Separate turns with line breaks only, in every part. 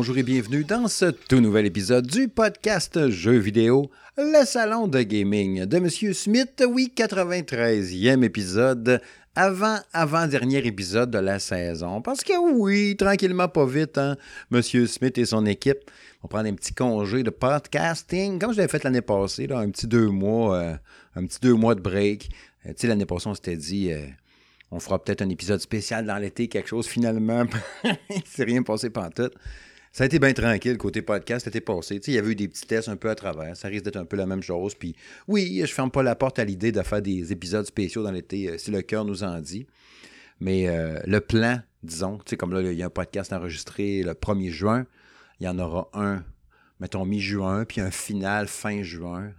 Bonjour et bienvenue dans ce tout nouvel épisode du podcast Jeux vidéo, le salon de gaming de Monsieur Smith, oui, 93e épisode, avant, avant-dernier épisode de la saison. Parce que oui, tranquillement, pas vite, hein, Monsieur Smith et son équipe vont prendre un petit congé de podcasting, comme je l'avais fait l'année passée, là, un petit deux mois, euh, un petit deux mois de break. Euh, tu sais, l'année passée, on s'était dit... euh, on fera peut-être un épisode spécial dans l'été, quelque chose finalement. C'est rien passé pantoute. Ça a été bien tranquille côté podcast, c'était passé. Il y avait eu des petits tests un peu à travers. Ça risque d'être un peu la même chose. Puis oui, je ferme pas la porte à l'idée de faire des épisodes spéciaux dans l'été, euh, si le cœur nous en dit. Mais euh, le plan, disons, comme là, il y a un podcast enregistré le 1er juin. Il y en aura un, mettons, mi-juin, puis un final fin juin.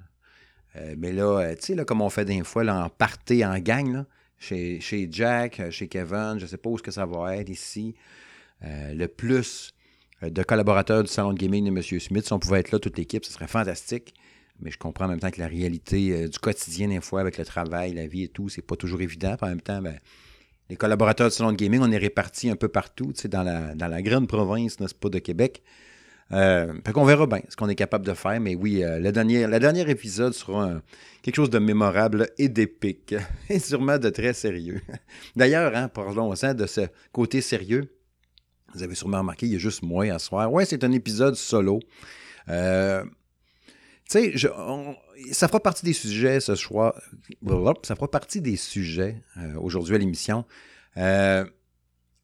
Euh, mais là, tu sais, là, comme on fait des fois, là, en party, en gang, là, chez, Jack, chez Kevin, je sais pas où est-ce que ça va être ici. Le plus de collaborateurs du salon de gaming de M. Smith, si on pouvait être là, toute l'équipe, ce serait fantastique. Mais je comprends en même temps que la réalité euh, du quotidien, des fois, avec le travail, la vie et tout, c'est pas toujours évident. En même temps, ben, les collaborateurs du salon de gaming, on est répartis un peu partout, dans la, dans la grande province, n'est-ce pas, de Québec. Euh, fait qu'on verra bien ce qu'on est capable de faire, mais oui, euh, le, dernier, le dernier épisode sera quelque chose de mémorable et d'épique, et sûrement de très sérieux. D'ailleurs, hein, parlons-en de ce côté sérieux. Vous avez sûrement remarqué, il y a juste moi à soir. Ouais, c'est un épisode solo. Euh, tu sais, ça fera partie des sujets ce soir. Ça fera partie des sujets euh, aujourd'hui à l'émission. Euh,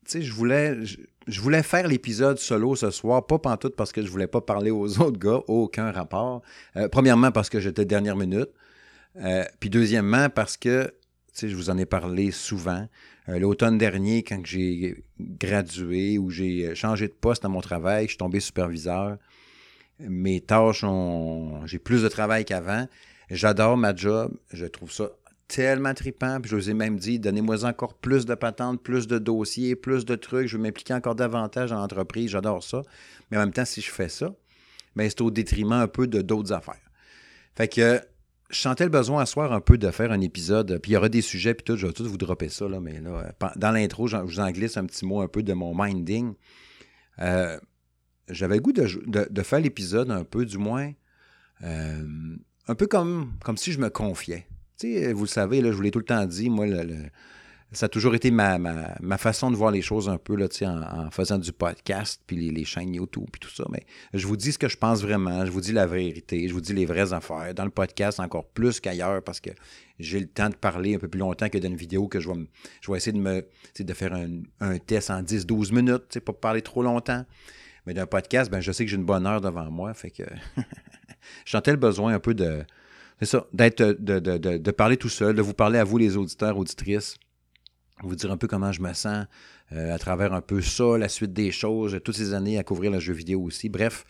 tu sais, je voulais, je, voulais faire l'épisode solo ce soir, pas pantoute parce que je voulais pas parler aux autres gars, aucun rapport. Premièrement, parce que j'étais dernière minute. Puis deuxièmement, parce que, je vous en ai parlé souvent. Euh, L'automne dernier, quand j'ai gradué ou j'ai changé de poste à mon travail, je suis tombé superviseur. Mes tâches ont. J'ai plus de travail qu'avant. J'adore ma job. Je trouve ça tellement trippant. Puis je vous ai même dit, donnez-moi encore plus de patentes, plus de dossiers, plus de trucs. Je veux m'impliquer encore davantage dans l'entreprise. J'adore ça. Mais en même temps, si je fais ça, ben, c'est au détriment un peu de d'autres affaires. Fait que je sentais le besoin à soir un peu de faire un épisode. Puis il y aura des sujets, puis tout. Je vais tout vous dropper ça. Là, mais là, pen- dans l'intro, je vous en glisse un petit mot un peu de mon minding. Euh, J'avais le goût de, faire l'épisode un peu, du moins, euh, un peu comme, si je me confiais. Tu sais, vous le savez, là, je vous l'ai tout le temps dit, moi, le- ça a toujours été ma, ma, ma façon de voir les choses un peu là, en, en faisant du podcast, puis les, les chaînes YouTube, puis tout ça. Mais je vous dis ce que je pense vraiment, je vous dis la vérité, je vous dis les vraies affaires. Dans le podcast, encore plus qu'ailleurs, parce que j'ai le temps de parler un peu plus longtemps que dans une vidéo que je vais, je vais essayer de, me, de faire un, un test en 10-12 minutes, pas parler trop longtemps. Mais d'un podcast, ben, je sais que j'ai une bonne heure devant moi, fait que je sentais le besoin un peu de, c'est ça, d'être, de, de, de, de parler tout seul, de vous parler à vous, les auditeurs, auditrices, vous dire un peu comment je me sens euh, à travers un peu ça, la suite des choses, toutes ces années à couvrir le jeu vidéo aussi. Bref,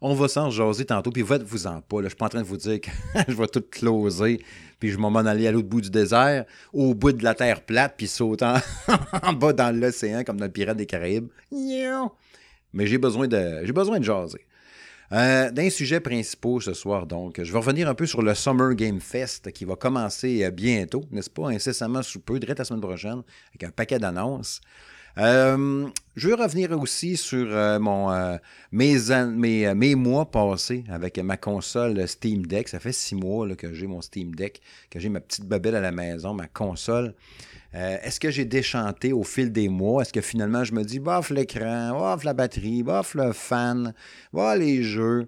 on va s'en jaser tantôt, puis faites-vous en pas. Là. Je suis pas en train de vous dire que je vais tout closer, puis je vais m'en aller à l'autre bout du désert, au bout de la terre plate, puis sauter en, en bas dans l'océan, comme dans le Pirate des Caraïbes. Mais j'ai besoin de j'ai besoin de jaser. Euh, D'un sujet principaux ce soir, donc, je vais revenir un peu sur le Summer Game Fest qui va commencer euh, bientôt, n'est-ce pas, incessamment sous peu, direct la semaine prochaine, avec un paquet d'annonces. Euh, je veux revenir aussi sur mon, mes, mes, mes mois passés avec ma console Steam Deck. Ça fait six mois que j'ai mon Steam Deck, que j'ai ma petite babelle à la maison, ma console. Euh, Est-ce que j'ai déchanté au fil des mois? Est-ce que finalement je me dis, bof l'écran, bof la batterie, bof le fan, bof les jeux,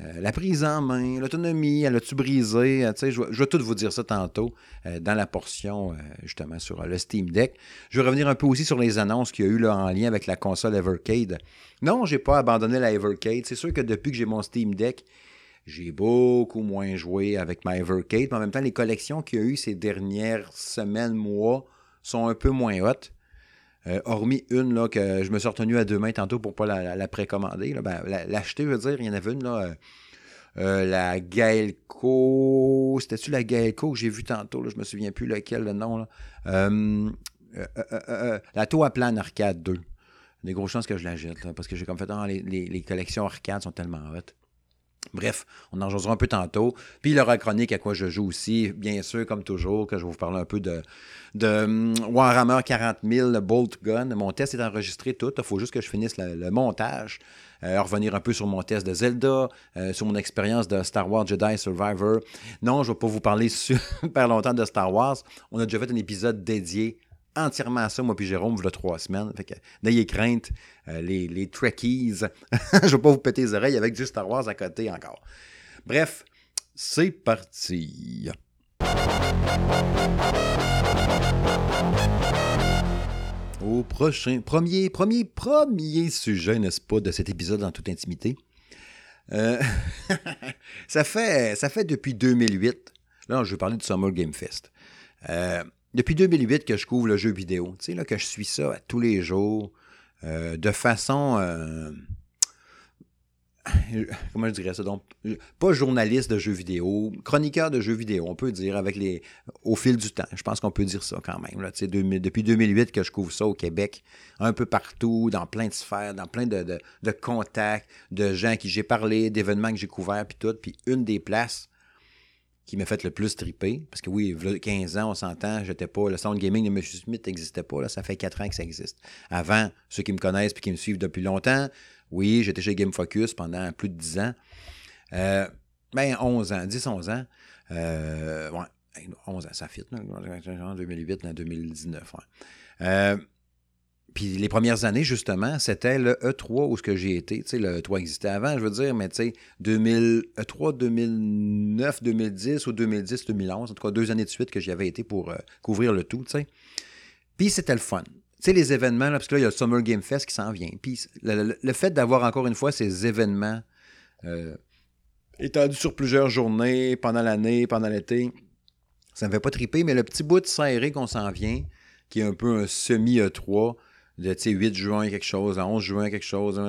euh, la prise en main, l'autonomie, elle a-tu brisé? Euh, je, vais- tout vous dire ça tantôt dans la portion justement sur le Steam Deck. Je vais revenir un peu aussi sur les annonces qu'il y a eu là, en lien avec la console Evercade. Non, j'ai pas abandonné la Evercade. C'est sûr que depuis que j'ai mon Steam Deck, j'ai beaucoup moins joué avec ma Evercade, mais en même temps, les collections qu'il y a eu ces dernières semaines, mois, sont un peu moins hautes. Euh, hormis une là, que je me suis retenu à deux mains tantôt pour ne pas la, la- la précommander. Ben, la- L'acheter, veux dire, il y en avait une, là, euh, euh, la Gaelco. C'était-tu la Gaelco que j'ai vue tantôt? Là, je me souviens plus lequel, le nom. La Tour à plan arcade 2. Des grosses chances que je la jette, parce que j'ai comme fait, ah, les, les- les collections arcade sont tellement hautes. Bref, on en jouera un peu tantôt. Puis l'aura chronique à quoi je joue aussi, bien sûr, comme toujours, que je vais vous parler un peu de, de hum, Warhammer 40 000 Bolt Gun. Mon test est enregistré tout. Il faut juste que je finisse le, montage. Euh, revenir un peu sur mon test de Zelda, euh, sur mon expérience de Star Wars Jedi Survivor. Non, je ne vais pas vous parler super longtemps de Star Wars. On a déjà fait un épisode dédié entièrement à ça, moi puis Jérôme, il y trois semaines. Fait que n'ayez crainte, euh, les, les Trekkies, je ne vais pas vous péter les oreilles avec du Star Wars à côté encore. Bref, c'est parti. Au prochain, premier, premier, premier sujet, n'est-ce pas, de cet épisode en toute intimité? Euh, ça, fait, ça fait depuis 2008, là je vais parler du Summer Game Fest. Euh, depuis 2008 que je couvre le jeu vidéo, tu sais, là, que je suis ça tous les jours, euh, de façon. Euh, comment je dirais ça? Donc, pas journaliste de jeux vidéo, chroniqueur de jeux vidéo, on peut dire, avec les, au fil du temps. Je pense qu'on peut dire ça quand même. Là, depuis 2008 que je couvre ça au Québec, un peu partout, dans plein de sphères, dans plein de, de contacts, de gens qui j'ai parlé, d'événements que j'ai couverts, puis tout. Puis une des places qui m'a fait le plus triper. Parce que oui, il y a 15 ans, on s'entend, j'étais pas. Le sound gaming de M. Smith n'existait pas. Ça fait 4 ans que ça existe. Avant, ceux qui me connaissent et qui me suivent depuis longtemps, oui, j'étais chez Game Focus pendant plus de 10 ans. Euh, ben, 11 ans, 10, 11 ans. Euh, ouais, 11 ans, ça fit, en 2008, en 2019. Ouais. Euh, puis les premières années, justement, c'était le E3 où ce que j'ai été. Tu sais, le E3 existait avant, je veux dire, mais tu sais, 2000, E3 2009, 2010 ou 2010, 2011, en tout cas deux années de suite que j'y avais été pour euh, couvrir le tout, tu sais. Puis c'était le fun. Tu sais, les événements, là, parce que là, il y a le Summer Game Fest qui s'en vient. Puis le, fait d'avoir encore une fois ces événements euh, étendus sur plusieurs journées, pendant l'année, pendant l'été, ça me fait pas triper, mais le petit bout de serré qu'on s'en vient, qui est un peu un semi-E3, de 8 juin quelque chose, 11 juin quelque chose,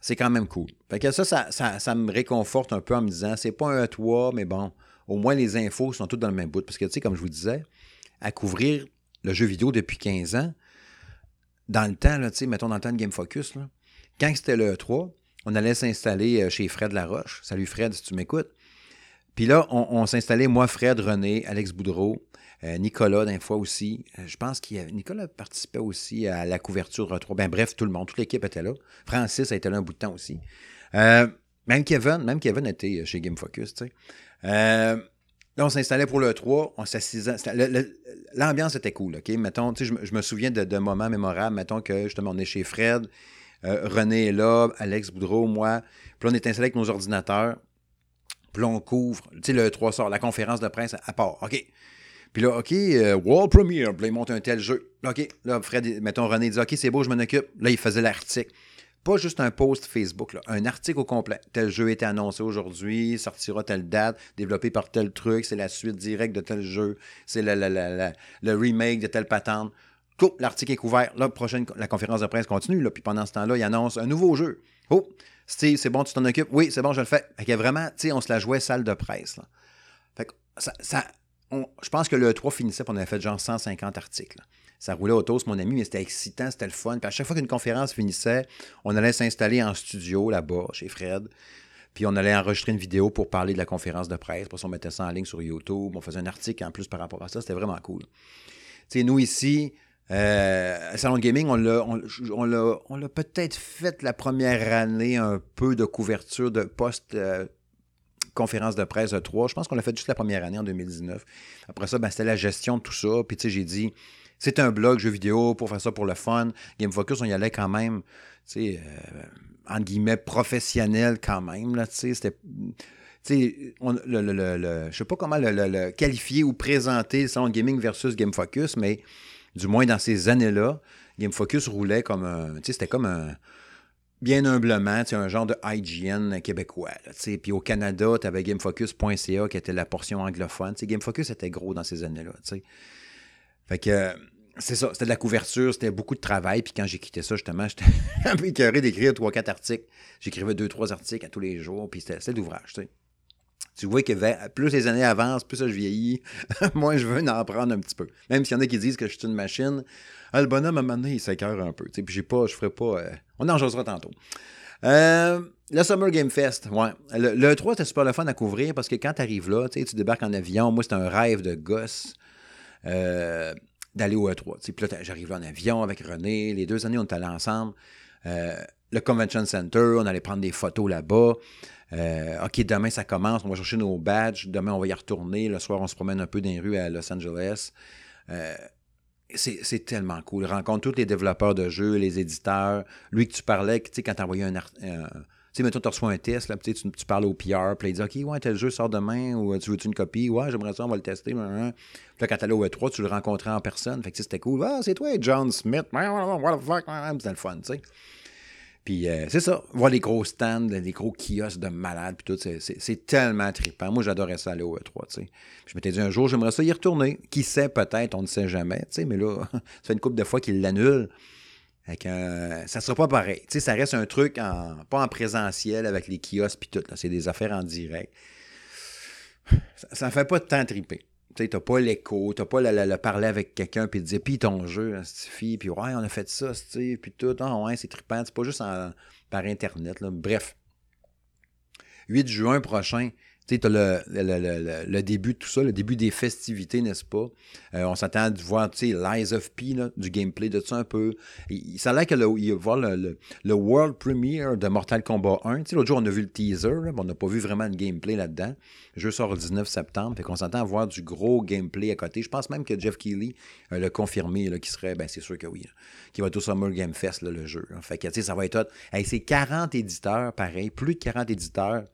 c'est quand même cool. Fait que ça, ça, me réconforte un peu en me disant, c'est pas un toi, mais bon, au moins les infos sont toutes dans le même bout. Parce que, tu sais, comme je vous disais, à couvrir le jeu vidéo depuis 15 ans, dans le temps, mettons dans le temps de Game Focus, là, quand c'était le E3, on allait s'installer euh, chez Fred Laroche. Salut Fred, si tu m'écoutes. Puis là, on, on s'installait, moi, Fred, René, Alex Boudreau, Nicolas, d'un fois aussi. Euh, je pense qu'il Nicolas participait aussi à la couverture de retro. Ben, bref, tout le monde, toute l'équipe était là. Francis a été là un bout de temps aussi. Euh, même Kevin, même Kevin était chez Game Focus, tu sais. là, on s'installait pour le 3, on. L'ambiance était cool, OK? Mettons, tu sais, je, me souviens de, moments mémorables. Mettons que justement, on est chez Fred, René est là, Alex Boudreau, moi. Puis là, on est installé avec nos ordinateurs. Puis là, on couvre, tu sais, le 3 sort, la conférence de presse à part. OK? Puis là, OK, euh, World Premiere. Il monte un tel jeu. OK, là, Fred, mettons, René dit OK, c'est beau, je m'en occupe. Là, il faisait l'article. Pas juste un post Facebook, là, un article au complet. Tel jeu été annoncé aujourd'hui, sortira telle date, développé par tel truc, c'est la suite directe de tel jeu, c'est le, le, remake de telle patente. Cool, l'article est couvert. Là, prochaine, la conférence de presse continue. Puis pendant ce temps-là, il annonce un nouveau jeu. Oh, Steve, c'est bon, tu t'en occupes? Oui, c'est bon, je le fais. Fait que vraiment, tu sais, on se la jouait salle de presse. Fait que ça je pense que le 3 finissait, puis on avait fait genre 150 articles. Ça roulait autour, mon ami, mais c'était excitant, c'était le fun. Puis à chaque fois qu'une conférence finissait, on allait s'installer en studio là-bas, chez Fred. Puis on allait enregistrer une vidéo pour parler de la conférence de presse. Puis on mettait ça en ligne sur YouTube. On faisait un article en plus par rapport à ça. C'était vraiment cool. Tu sais, nous ici, euh, Salon Gaming, on l'a, on, l'a, peut-être fait la première année un peu de couverture de post euh, conférence de presse de 3. Je pense qu'on l'a fait juste la première année en 2019. Après ça, ben, c'était la gestion de tout ça. Puis, tu sais, j'ai dit, c'est un blog jeux vidéo pour faire ça pour le fun. Game Focus, on y allait quand même, tu sais, euh, entre guillemets, professionnel quand même. Là, tu sais, c'était. Tu sais, je sais pas comment le, qualifier ou présenter le gaming versus Game Focus, mais du moins dans ces années-là, Game Focus roulait comme un. Tu sais, c'était comme un bien humblement, c'est un genre de IGN québécois. Puis au Canada, tu avais GameFocus.ca qui était la portion anglophone. GameFocus était gros dans ces années-là. Fait que c'est ça, c'était de la couverture, c'était beaucoup de travail. Puis quand j'ai quitté ça, justement, j'étais un peu écœuré d'écrire trois, quatre articles. J'écrivais deux, trois articles à tous les jours, puis c'était l'ouvrage, tu sais. Tu vois que plus les années avancent, plus je vieillis, moins je veux en prendre un petit peu. Même s'il y en a qui disent que je suis une machine, ah, le bonhomme, à un moment donné, il s'écœure un peu. Puis j'ai pas, je ferai pas. Euh, on en jasera tantôt. Euh, le Summer Game Fest, ouais. Le, 3, c'était super le fun à couvrir parce que quand tu arrives là, tu débarques en avion. Moi, c'était un rêve de gosse euh, d'aller au E3. Puis là, j'arrive en avion avec René. Les deux années, on était allés ensemble. Le Convention Center, on allait prendre des photos là-bas. Euh, OK, demain, ça commence. On va chercher nos badges. Demain, on va y retourner. Le soir, on se promène un peu dans les rues à Los Angeles. c'est tellement cool. Rencontre tous les développeurs de jeux, les éditeurs. Lui que tu parlais, tu sais, quand tu envoyais un, un sais, mettons, tu reçois un test, là, tu, tu parles au PR, puis il dit OK, ouais, tel jeu sort demain, ou tu veux-tu une copie? Ouais, j'aimerais ça, on va le tester. Puis là, quand t'allais au E3, tu le rencontrais en personne. Fait que c'était cool. Ah, c'est toi, John Smith. What the fuck? C'était le fun, tu sais. Puis euh, c'est ça, voir les gros stands, les gros kiosques de malades, puis tout, c'est tellement trippant. Moi, j'adorais ça aller au E3, tu sais. Je m'étais dit un jour, j'aimerais ça y retourner. Qui sait, peut-être, on ne sait jamais, tu sais, mais là, ça fait une couple de fois qu'il l'annule. Euh, ça ne sera pas pareil. Tu sais, ça reste un truc en, pas en présentiel avec les kiosques et tout. C'est des affaires en direct. Ça ne fait pas temps triper. Tu n'as pas l'écho, tu n'as pas le, parler avec quelqu'un puis dire puis ton jeu, hein, fille, puis ouais, on a fait ça, puis tout, ah, ouais, c'est trippant. C'est pas juste par Internet. Là. Bref. 8 juin prochain, tu sais, le, le, le, début de tout ça, le début des festivités, n'est-ce pas? Euh, on s'attend à voir, tu sais, Lies of P, du gameplay de ça un peu. ça a l'air qu'il va y avoir le, World Premiere de Mortal Kombat 1. Tu sais, l'autre jour, on a vu le teaser, mais on n'a pas vu vraiment de gameplay là-dedans. Le jeu sort le 19 septembre, fait qu'on s'attend à voir du gros gameplay à côté. Je pense même que Jeff Keighley euh, l'a confirmé, là, qui serait, ben c'est sûr que oui, qui va être au Summer Game Fest, le jeu. Fait que, tu sais, ça va être c'est 40 éditeurs, pareil, plus de 40 éditeurs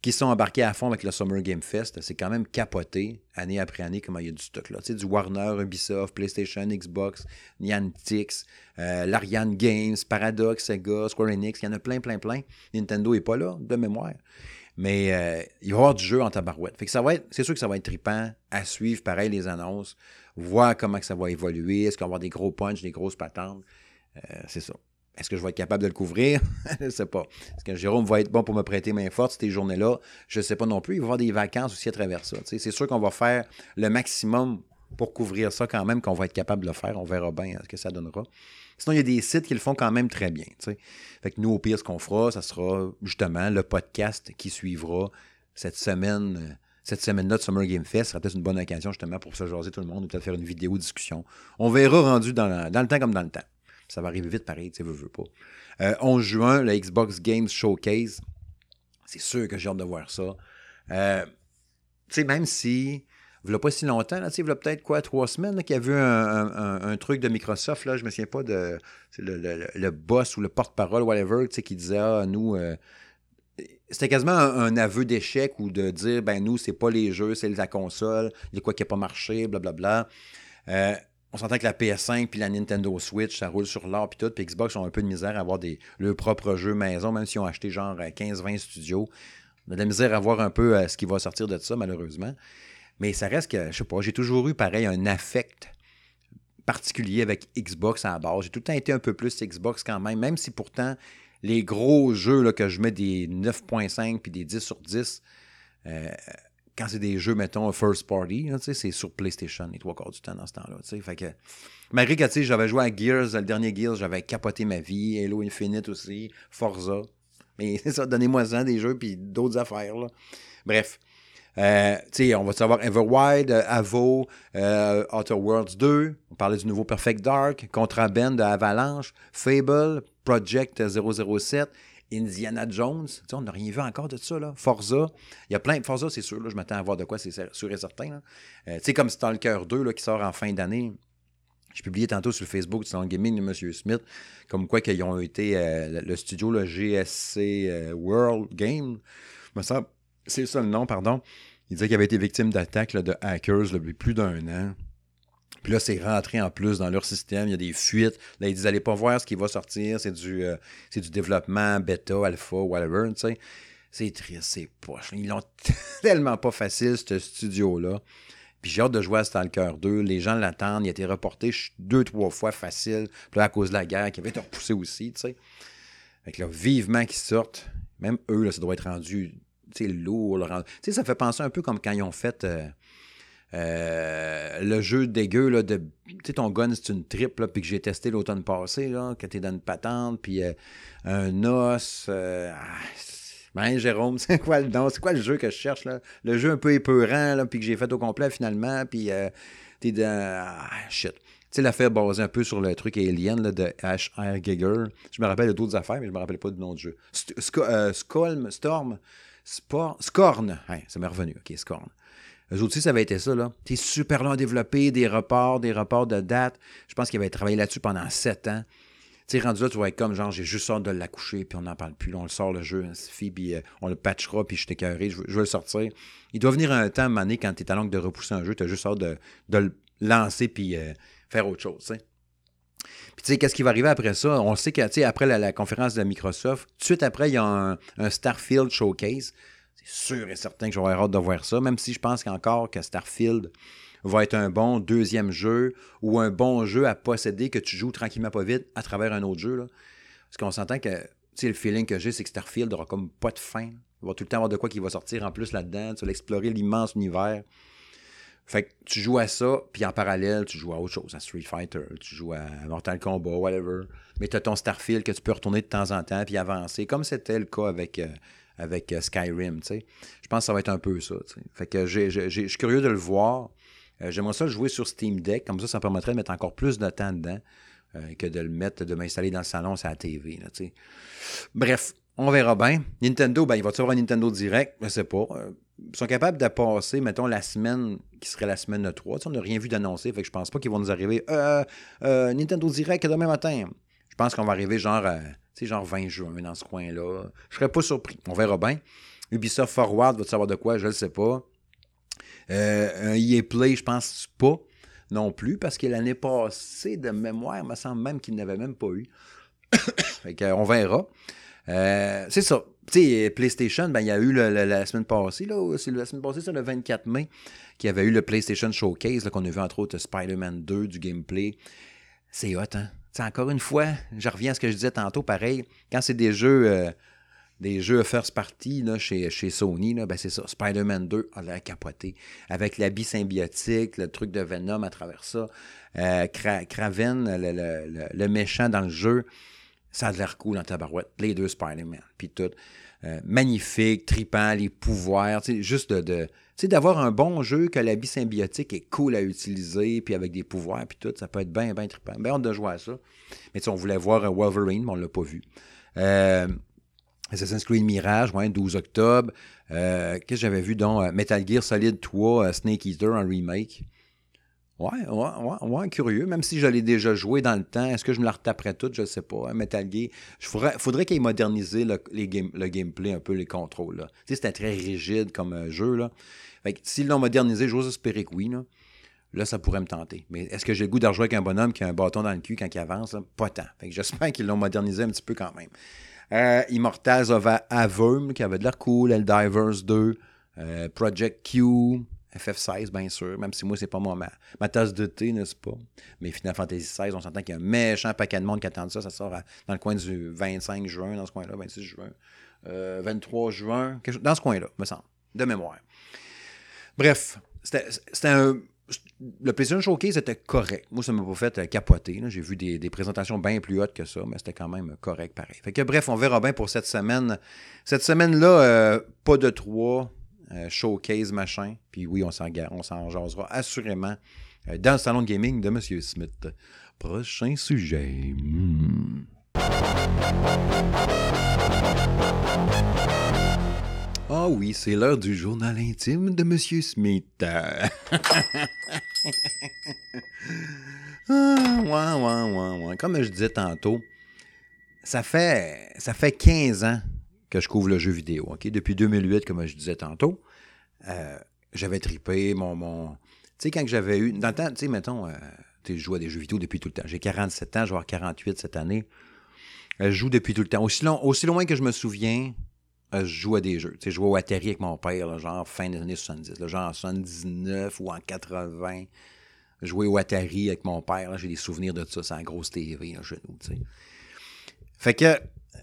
qui sont embarqués à fond avec le Summer Game Fest. C'est quand même capoté, année après année, comment il y a du stock là. Tu sais, du Warner, Ubisoft, PlayStation, Xbox, Niantic, euh, l'Ariane Games, Paradox, Sega, Square Enix, il y en a plein, plein, plein. Nintendo n'est pas là, de mémoire. Mais euh, il va y avoir du jeu en tabarouette. Fait ça va c'est sûr que ça va être trippant à suivre, pareil, les annonces, voir comment ça va évoluer, est-ce qu'on va avoir des gros punch, des grosses patentes. Euh, c'est ça. Est-ce que je vais être capable de le couvrir? je ne sais pas. Est-ce que Jérôme va être bon pour me prêter main forte ces journées-là? Je ne sais pas non plus. Il va y avoir des vacances aussi à travers ça. C'est sûr qu'on va faire le maximum pour couvrir ça quand même, qu'on va être capable de le faire. On verra bien ce que ça donnera. Sinon, il y a des sites qui le font quand même très bien. Fait que nous, au pire, ce qu'on fera, ça sera justement le podcast qui suivra cette semaine. Cette semaine-là de Summer Game Fest sera peut-être une bonne occasion justement pour se jaser tout le monde ou peut-être faire une vidéo discussion. On verra rendu dans le temps comme dans le temps. Ça va arriver vite pareil, tu sais, veux, veux pas. 11 euh, juin, le Xbox Games Showcase. C'est sûr que j'ai hâte de voir ça. Euh, tu sais, même si, il n'y pas si longtemps, là, il y a peut-être quoi, trois semaines, qu'il y a vu un, truc de Microsoft, là, je me souviens pas de le, boss ou le porte-parole, whatever, qui disait, ah, nous, euh, c'était quasiment un, aveu d'échec ou de dire, ben nous, c'est pas les jeux, c'est la console, il y a quoi qui n'a pas marché, blablabla. Euh, on s'entend que la PS5 puis la Nintendo Switch, ça roule sur l'or puis tout, puis Xbox ont un peu de misère à avoir des, leurs propres jeux maison, même s'ils ont acheté genre 15-20 euh, studios. On a de la misère à voir un peu euh, ce qui va sortir de ça, malheureusement. Mais ça reste que, je sais pas, j'ai toujours eu pareil un affect particulier avec Xbox à la base. J'ai tout le temps été un peu plus Xbox quand même, même si pourtant les gros jeux là, que je mets des 9.5 puis des 10 sur 10, euh, quand c'est des jeux, mettons, first party, c'est sur PlayStation les trois quarts du temps dans ce temps-là. Fait que, malgré que j'avais joué à Gears, le dernier Gears, j'avais capoté ma vie, Halo Infinite aussi, Forza. Mais c'est ça, donnez-moi-en des jeux puis d'autres affaires. Là. Bref. Euh, on va savoir Everwild, euh, Avo, euh, Outer Worlds 2. On parlait du nouveau Perfect Dark, Contraband de Avalanche, Fable, Project 007 Indiana Jones, on n'a rien vu encore de ça, là. Forza, il y a plein. Forza, c'est sûr, là, je m'attends à voir de quoi, c'est sûr et certain. Euh, tu sais, comme Stalker 2 là, qui sort en fin d'année. J'ai publié tantôt sur Facebook du Gaming de M. Smith, comme quoi qu'ils ont été euh, le studio, le GSC euh, World Game. C'est ça le nom, pardon. Il disait qu'il avait été victime d'attaques de hackers depuis plus d'un an. Puis là, c'est rentré en plus dans leur système. Il y a des fuites. Là, ils disent Allez pas voir ce qui va sortir. C'est du, euh, du développement bêta, alpha, whatever. C'est triste, c'est poche. Ils l'ont tellement pas facile, ce studio-là. Puis j'ai hâte de jouer à Stalker 2. Les gens l'attendent. Il a été reporté deux, trois fois facile. Puis là, à cause de la guerre, qui avait été repoussé aussi, tu sais. Fait que là, vivement qu'ils sortent. Même eux, là, ça doit être rendu, lourd. Sais, ça fait penser un peu comme quand ils ont fait... Euh, Euh, le jeu dégueu, de. Tu sais, ton gun, c'est une triple, puis que j'ai testé l'automne passé, là, que t'es dans une patente, puis euh, un os. Euh, ah, ben, Jérôme, c'est quoi le don? C'est quoi le jeu que je cherche, là? Le jeu un peu épeurant, là, puis que j'ai fait au complet, finalement, puis t'es dans. Ah, shit. Tu sais, l'affaire basée un peu sur le truc Alien là, de H.R. Giger. Je me rappelle d'autres affaires, mais je me rappelle pas du nom du jeu. Skolm, Storm, Sport, Scorn. ça m'est revenu. OK, Scorn. Eux aussi, ça avait été ça, là. C'est super long à développer, des reports, des reports de date. Je pense qu'ils avaient travaillé là-dessus pendant sept ans. Tu sais, rendu là, tu vas être comme genre, j'ai juste hâte de l'accoucher, puis on n'en parle plus. on le sort le jeu, puis euh, on le patchera, puis je t'écœurerai, je, je veux le sortir. Il doit venir un temps, à quand tu es à l'angle de repousser un jeu, tu as juste hâte de, le lancer, puis euh, faire autre chose, tu sais. Puis tu sais, qu'est-ce qui va arriver après ça? On sait que, tu sais, après la, conférence de Microsoft, tout de suite après, il y a un Starfield Showcase sûr et certain que j'aurais hâte de voir ça, même si je pense qu'encore que Starfield va être un bon deuxième jeu ou un bon jeu à posséder que tu joues tranquillement pas vite à travers un autre jeu. Là. Parce qu'on s'entend que le feeling que j'ai, c'est que Starfield aura comme pas de fin. Il va tout le temps avoir de quoi qui va sortir en plus là-dedans. Tu vas explorer l'immense univers. Fait que tu joues à ça, puis en parallèle, tu joues à autre chose, à Street Fighter, tu joues à Mortal Kombat, whatever. Mais tu as ton Starfield que tu peux retourner de temps en temps, puis avancer, comme c'était le cas avec, euh, avec euh, Skyrim, tu sais. Je pense que ça va être un peu ça, Fait que je suis curieux de le voir. Euh, j'aimerais ça le jouer sur Steam Deck, comme ça, ça permettrait de mettre encore plus de temps dedans euh, que de le mettre, de m'installer dans le salon, c'est la TV, là, Bref, on verra bien. Nintendo, ben, il va-tu avoir un Nintendo Direct? Je sais pas. ils sont capables de passer, mettons, la semaine qui serait la semaine de 3. on n'a rien vu d'annoncer, fait que je pense pas qu'ils vont nous arriver Nintendo Direct demain matin. Je pense qu'on va arriver genre c'est genre 20 juin dans ce coin-là. Je serais pas surpris. On verra bien. Ubisoft Forward va savoir de quoi, je ne sais pas. Euh, un EA Play, je pense pas non plus, parce que l'année passée, de mémoire, il me semble même qu'il n'avait même pas eu. fait on verra. Euh, c'est ça. Sais, PlayStation, ben, il y a eu la semaine passée, là, c'est la semaine passée, c'est le 24 mai, qu'il y avait eu le PlayStation Showcase, qu'on a vu entre autres Spider-Man 2, du gameplay. C'est hot, hein? Encore une fois, je reviens à ce que je disais tantôt, pareil, quand c'est des jeux euh, des jeux first party là, chez, chez Sony, ben c'est ça. Spider-Man 2 a l'air capoté. Avec l'habit symbiotique, le truc de Venom à travers ça. Euh, Craven, le, méchant dans le jeu, ça a l'air cool dans ta barouette. Les deux Spider-Man, puis tout. Euh, magnifique, tripant, les pouvoirs, juste de sais, d'avoir un bon jeu que l'habit symbiotique est cool à utiliser, puis avec des pouvoirs, puis tout, ça peut être bien, bien trippant. Bien hâte de jouer à ça. Mais on voulait voir Wolverine, mais on ne l'a pas vu. Euh, Assassin's Creed Mirage, ouais, 12 octobre. Euh, qu'est-ce que j'avais vu dans Metal Gear Solid 3, Snake Eater en remake? Ouais, ouais, ouais, ouais, curieux. Même si je l'ai déjà joué dans le temps, est-ce que je me la retaperais toute? Je ne sais pas. Hein, Metal Gear, il faudrait, faudrait qu'il modernisé le, les game, le gameplay, un peu les contrôles. Tu sais, c'était très rigide comme jeu. Fait que s'ils l'ont modernisé, j'ose espérer que oui. Là. ça pourrait me tenter. Mais est-ce que j'ai le goût de rejouer avec un bonhomme qui a un bâton dans le cul quand il avance? Pas tant. J'espère qu'ils l'ont modernisé un petit peu quand même. Euh, Immortals of Avum, qui avait de l'air cool. Eldivers 2. Euh, Project Q. FF16, bien sûr, même si moi, c'est pas moi ma, tasse de thé, n'est-ce pas? Mais Final Fantasy XVI, on s'entend qu'il y a un méchant paquet de monde qui attend ça. Ça sort dans le coin du 25 juin, dans ce coin-là, 26 juin, 23 euh, juin, dans ce coin-là, me semble, de mémoire. Bref, c'était un. Le PlayStation Showcase était correct. Moi, ça m'a pas fait euh, capoter. J'ai vu des, présentations bien plus hautes que ça, mais c'était quand même correct pareil. Fait que bref, on verra bien pour cette semaine. Cette semaine-là, euh, pas de trois, euh, showcase machin. Puis oui, on s'en on s'en jasera assurément dans le salon de gaming de M. Smith. Prochain sujet. Hmm. Ah oui, c'est l'heure du journal intime de Monsieur Smith. ah, Comme je disais tantôt, ça fait, ça fait 15 ans que je couvre le jeu vidéo. Depuis 2008, comme je disais tantôt, euh, j'avais tripé mon... mon... Tu sais, quand j'avais eu... Dans le temps, tu sais, mettons, euh, je joue à des jeux vidéo depuis tout le temps. J'ai 47 ans, je vais avoir 48 cette année. Euh, je joue depuis tout le temps. Aussi, long, aussi loin que je me souviens, je joue à des jeux. Tu sais, je jouais au Atari avec mon père, genre fin des années 70, genre en 79 ou en 80. Jouer au Atari avec mon père, j'ai des souvenirs de ça, c'est la grosse TV chez nous. Tu sais. Fait que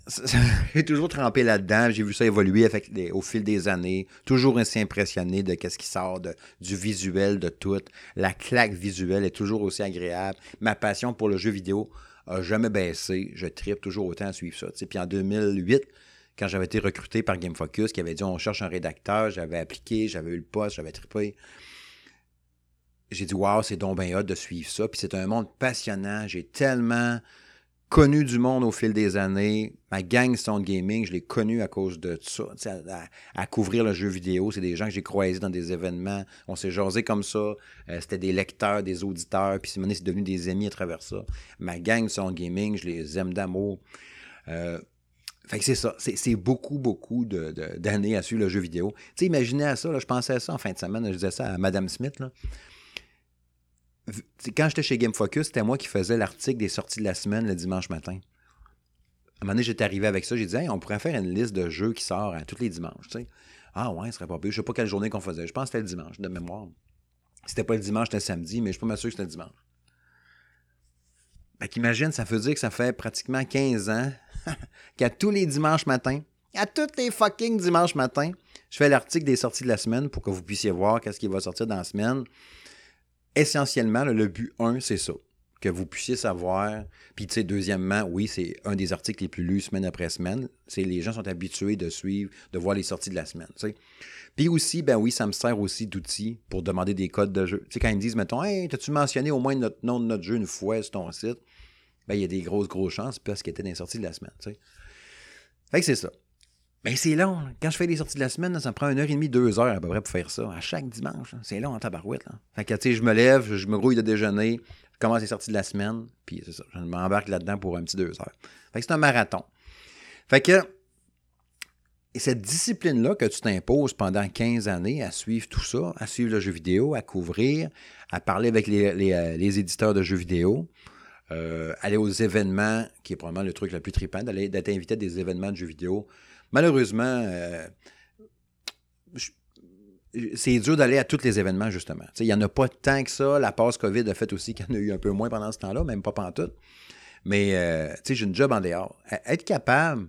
j'ai toujours trempé là-dedans. J'ai vu ça évoluer au fil des années. Toujours ainsi impressionné de ce qui sort de, du visuel, de tout. La claque visuelle est toujours aussi agréable. Ma passion pour le jeu vidéo a jamais baissé. Je tripe toujours autant à suivre ça. Puis en 2008, quand j'avais été recruté par Game Focus, qui avait dit on cherche un rédacteur, j'avais appliqué, j'avais eu le poste, j'avais trippé. J'ai dit waouh, c'est donc bien hot de suivre ça. Puis c'est un monde passionnant. J'ai tellement connu du monde au fil des années. Ma gang Stone Gaming, je l'ai connu à cause de ça, à, couvrir le jeu vidéo. C'est des gens que j'ai croisés dans des événements. On s'est jasé comme ça. Euh, c'était des lecteurs, des auditeurs. Puis c'est devenu des amis à travers ça. Ma gang Stone Gaming, je les aime d'amour. Euh, fait que c'est ça. C'est beaucoup, beaucoup d'années à suivre le jeu vidéo. Tu sais, imaginez à ça, là, je pensais à ça en fin de semaine, je disais ça à Madame Smith. Là quand j'étais chez Game Focus, c'était moi qui faisais l'article des sorties de la semaine le dimanche matin. À un moment donné, j'étais arrivé avec ça, j'ai dit on pourrait faire une liste de jeux qui sort à tous les dimanches. Ah ouais, ce serait pas pire. Je sais pas quelle journée qu'on faisait. Je pense que c'était le dimanche, de mémoire. C'était pas le dimanche, c'était le samedi, mais je suis pas sûr que c'était le dimanche. Fait qu'imagine, ça veut dire que ça fait pratiquement 15 ans qu'à tous les dimanches matins, à tous les fucking dimanches matins, je fais l'article des sorties de la semaine pour que vous puissiez voir qu'est-ce qui va sortir dans la semaine essentiellement, le but 1, c'est ça. Que vous puissiez savoir. Puis, tu sais, deuxièmement, oui, c'est un des articles les plus lus semaine après semaine. C'est les gens sont habitués de suivre, de voir les sorties de la semaine. Puis aussi, ben oui, ça me sert aussi d'outil pour demander des codes de jeu. Tu sais, quand ils me disent, mettons, hey, t'as-tu mentionné au moins notre nom de notre jeu une fois sur ton site? Ben, il y a des grosses, grosses chances parce qu'il était dans les sorties de la semaine. Tu sais. Fait que c'est ça. Ben, c'est long. Quand je fais les sorties de la semaine, ça me prend une heure et demie, deux heures à peu près pour faire ça. À chaque dimanche. C'est long en tabarouette. Fait que, tu sais, je me lève, je me grouille de déjeuner, je commence les sorties de la semaine, puis c'est ça. Je m'embarque là-dedans pour un petit deux heures. Fait que c'est un marathon. Fait que, et cette discipline-là que tu t'imposes pendant 15 années à suivre tout ça, à suivre le jeu vidéo, à couvrir, à parler avec les, euh, éditeurs de jeux vidéo, euh, aller aux événements, qui est probablement le truc le plus trippant, d'être invité à des événements de jeux vidéo, Malheureusement, euh, c'est dur d'aller à tous les événements, justement. Il n'y en a pas tant que ça. La passe COVID a fait aussi qu'il y en a eu un peu moins pendant ce temps-là, même pas tout. Mais, euh, j'ai une job en dehors. Être capable,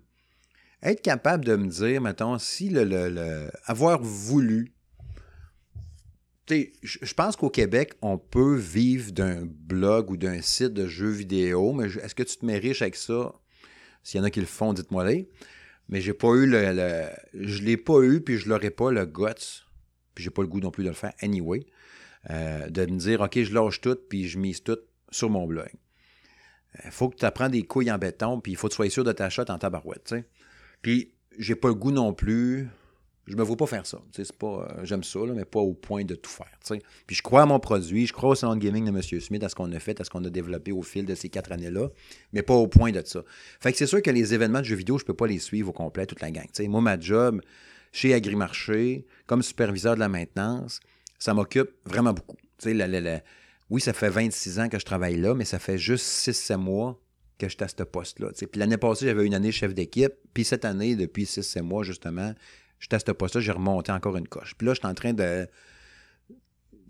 être capable de me dire, mettons, si le, avoir voulu je pense qu'au Québec, on peut vivre d'un blog ou d'un site de jeux vidéo, mais est-ce que tu te mets riche avec ça? S'il y en a qui le font, dites-moi-les. Mais j'ai pas eu le, le je l'ai pas eu, puis je l'aurais pas le guts, puis j'ai pas le goût non plus de le faire anyway, euh, de me dire, OK, je lâche tout, puis je mise tout sur mon blog. Euh, faut que tu apprennes des couilles en béton, puis il faut que tu sois sûr de ta shot en tabarouette, tu sais. Puis j'ai pas le goût non plus je me vois pas faire ça. C'est pas, euh, j'aime ça, mais pas au point de tout faire. Puis je crois à mon produit, je crois au salon de gaming de M. Smith, à ce qu'on a fait, à ce qu'on a développé au fil de ces quatre années-là, mais pas au point de ça. Fait que c'est sûr que les événements de jeux vidéo, je peux pas les suivre au complet, toute la gang. moi, ma job chez Agrimarché, comme superviseur de la maintenance, ça m'occupe vraiment beaucoup. oui, ça fait 26 ans que je travaille là, mais ça fait juste 6-7 mois que je à ce poste-là. Puis l'année passée, j'avais une année chef d'équipe. Puis cette année, depuis 6-7 mois, justement, je teste pas ça, j'ai remonté encore une coche. Puis là, je suis en train de,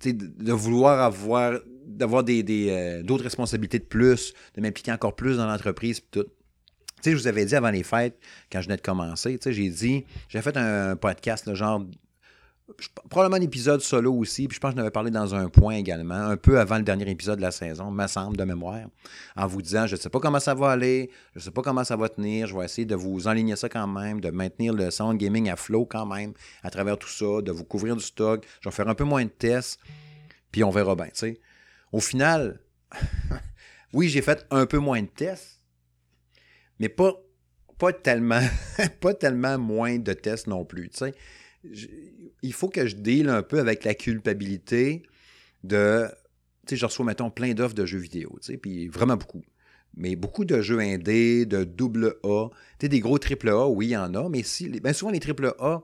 de vouloir avoir d'avoir des, euh, d'autres responsabilités de plus, de m'impliquer encore plus dans l'entreprise, tout. Tu sais, je vous avais dit avant les fêtes, quand je venais de commencer, tu sais, j'ai dit, j'ai fait un podcast, le genre probablement un épisode solo aussi, puis je pense que je n'avais parlé dans un point également, un peu avant le dernier épisode de la saison, me semble, de mémoire, en vous disant, je ne sais pas comment ça va aller, je ne sais pas comment ça va tenir, je vais essayer de vous enligner ça quand même, de maintenir le sound gaming à flow quand même, à travers tout ça, de vous couvrir du stock, je vais faire un peu moins de tests, puis on verra bien, tu sais. Au final, oui, j'ai fait un peu moins de tests, mais pas, pas, tellement, pas tellement moins de tests non plus, tu sais il faut que je deal un peu avec la culpabilité de. Tu sais, je reçois, mettons, plein d'offres de jeux vidéo, tu sais, puis vraiment beaucoup. Mais beaucoup de jeux indés, de double A. Tu sais, des gros triple A, oui, il y en a, mais si, bien souvent, les triple A,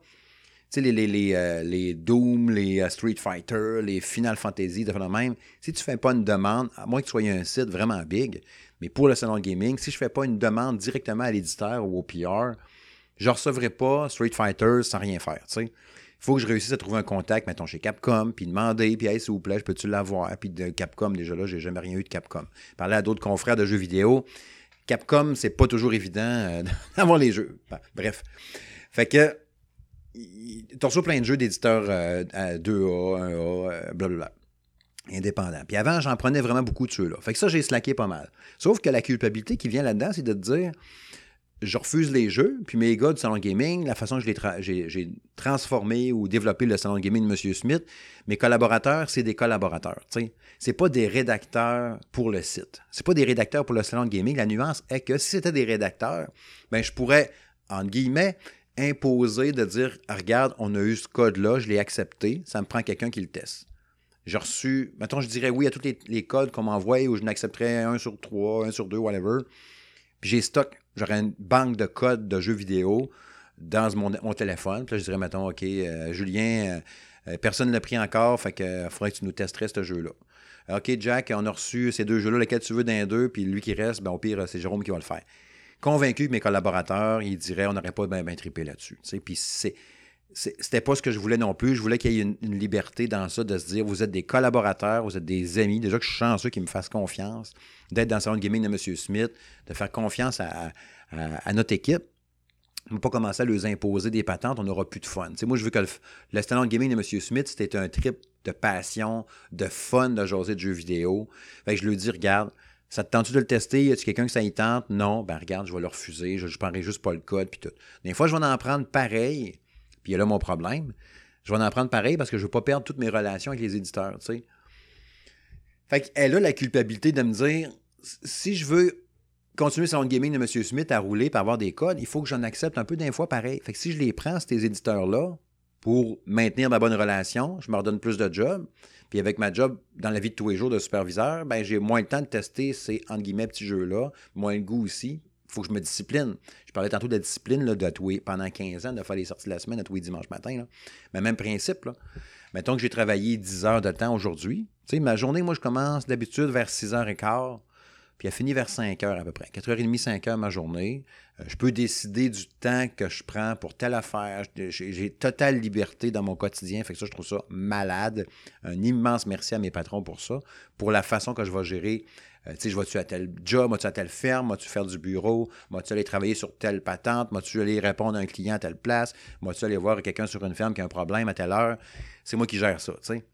tu sais, les, les, les, euh, Doom, les euh, Street Fighter, les Final Fantasy, de même, si tu fais pas une demande, à moins que tu sois un site vraiment big, mais pour le salon gaming, si je fais pas une demande directement à l'éditeur ou au PR, je ne recevrai pas Street Fighter sans rien faire. Il faut que je réussisse à trouver un contact, mettons, chez Capcom, puis demander, puis hey, s'il vous plaît, je peux-tu l'avoir? Puis de Capcom, déjà là, j'ai jamais rien eu de Capcom. Parler à d'autres confrères de jeux vidéo, Capcom, c'est pas toujours évident euh, d'avoir les jeux. bref. Fait que, tu reçois plein de jeux d'éditeurs 2A, 1A, blablabla indépendant. Puis avant, j'en prenais vraiment beaucoup de ceux-là. Fait que ça, j'ai slacké pas mal. Sauf que la culpabilité qui vient là-dedans, c'est de te dire je refuse les jeux, puis mes gars du salon gaming, la façon que j'ai transformé ou développé le salon gaming de M. Smith, mes collaborateurs, c'est des collaborateurs. C'est pas des rédacteurs pour le site. C'est pas des rédacteurs pour le salon gaming. La nuance est que si c'était des rédacteurs, ben je pourrais, entre guillemets, imposer de dire Regarde, on a eu ce code-là, je l'ai accepté, ça me prend quelqu'un qui le teste. J'ai reçu, mettons, je dirais oui à tous les, codes qu'on m'envoie ou je n'accepterais un sur trois, un sur deux, whatever. Puis j'ai stock, j'aurais une banque de codes de jeux vidéo dans mon, téléphone. Puis là, je dirais, mettons, OK, euh, Julien, euh, euh, personne ne l'a pris encore, fait faudrait que tu nous testerais ce jeu-là. OK, Jack, on a reçu ces deux jeux-là, lesquels tu veux d'un deux, puis lui qui reste, ben, au pire, c'est Jérôme qui va le faire. Convaincu que mes collaborateurs, ils diraient, on n'aurait pas bien ben trippé là-dessus. Puis c'est c'était pas ce que je voulais non plus. Je voulais qu'il y ait une, liberté dans ça, de se dire vous êtes des collaborateurs, vous êtes des amis. Déjà que je suis chanceux qu'ils me fassent confiance, d'être dans le salon de gaming de M. Smith, de faire confiance à, notre équipe. On pas commencer à leur imposer des patentes, on n'aura plus de fun. moi, je veux que le, salon de gaming de M. Smith, c'était un trip de passion, de fun de jaser de jeux vidéo. Fait que je lui dis, regarde, ça te tente-tu de le tester? Y a-tu quelqu'un que ça y tente? Non, ben regarde, je vais le refuser, je ne prendrai juste pas le code, puis tout. Des fois, je vais en prendre pareil, puis a là mon problème. Je vais en prendre pareil parce que je ne veux pas perdre toutes mes relations avec les éditeurs, tu sais. Fait qu'elle a la culpabilité de me dire, si je veux continuer son gaming de M. Smith à rouler et avoir des codes, il faut que j'en accepte un peu d'un fois pareil. Fait que si je les prends, ces éditeurs-là, pour maintenir ma bonne relation, je me redonne plus de job. Puis avec ma job dans la vie de tous les jours de superviseur, ben j'ai moins le temps de tester ces entre guillemets petits jeux-là, moins le goût aussi faut que je me discipline. Je parlais tantôt de la discipline de tous pendant 15 ans, de faire les sorties de la semaine à tous les dimanches matin. Mais même principe. Mettons que j'ai travaillé 10 heures de temps aujourd'hui. Tu sais, ma journée, moi, je commence d'habitude vers 6h15, puis elle finit vers 5h à peu près. 4h30, 5h ma journée. Euh, je peux décider du temps que je prends pour telle affaire. J'ai totale liberté dans mon quotidien. Fait que ça, je trouve ça malade. Un immense merci à mes patrons pour ça, pour la façon que je vais gérer euh, tu sais, je vais-tu à tel job, vas-tu à telle ferme, vas-tu faire du bureau, vas-tu aller travailler sur telle patente, vas-tu aller répondre à un client à telle place, vas-tu aller voir quelqu'un sur une ferme qui a un problème à telle heure? C'est moi qui gère ça, tu sais.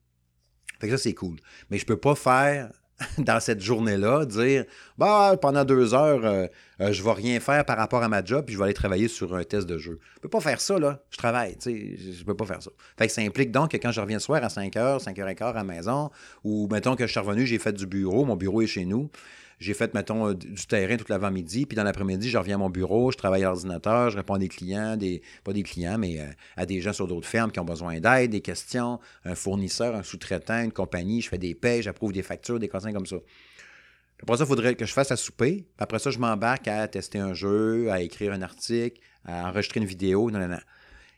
Fait que ça, c'est cool. Mais je peux pas faire dans cette journée-là, dire bah, pendant deux heures, euh, euh, je ne vais rien faire par rapport à ma job, puis je vais aller travailler sur un test de jeu. Je ne peux pas faire ça, là. Je travaille, tu sais, je ne peux pas faire ça. Fait ça implique donc que quand je reviens le soir à 5 h, 5 h 15 à la maison, ou mettons que je suis revenu, j'ai fait du bureau, mon bureau est chez nous, j'ai fait, mettons, euh, du terrain toute l'avant-midi, puis dans l'après-midi, je reviens à mon bureau, je travaille à l'ordinateur, je réponds à des clients, des, pas des clients, mais euh, à des gens sur d'autres fermes qui ont besoin d'aide, des questions, un fournisseur, un sous-traitant, une compagnie, je fais des paies, j'approuve des factures, des conseils comme ça. Après ça, il faudrait que je fasse à souper. Après ça, je m'embarque à tester un jeu, à écrire un article, à enregistrer une vidéo. Non, non, non.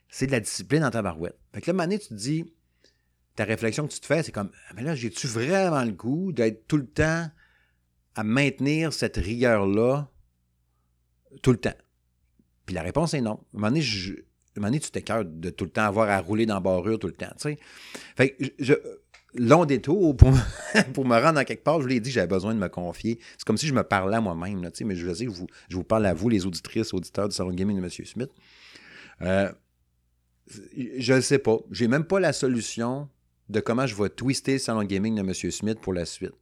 C'est de la discipline dans ta barouette. Fait que là, tu te dis, ta réflexion que tu te fais, c'est comme, mais là, j'ai-tu vraiment le goût d'être tout le temps à maintenir cette rigueur-là tout le temps? Puis la réponse est non. À un moment donné, je, tu de tout le temps avoir à rouler dans la barrure tout le temps. Fait que je, long détour pour, me rendre à quelque part, je vous l'ai dit, j'avais besoin de me confier. C'est comme si je me parlais à moi-même, mais je veux dire, vous, je vous parle à vous, les auditrices, auditeurs du Salon Gaming de M. Smith. Euh, je ne sais pas. J'ai même pas la solution de comment je vais twister le Salon Gaming de M. Smith pour la suite.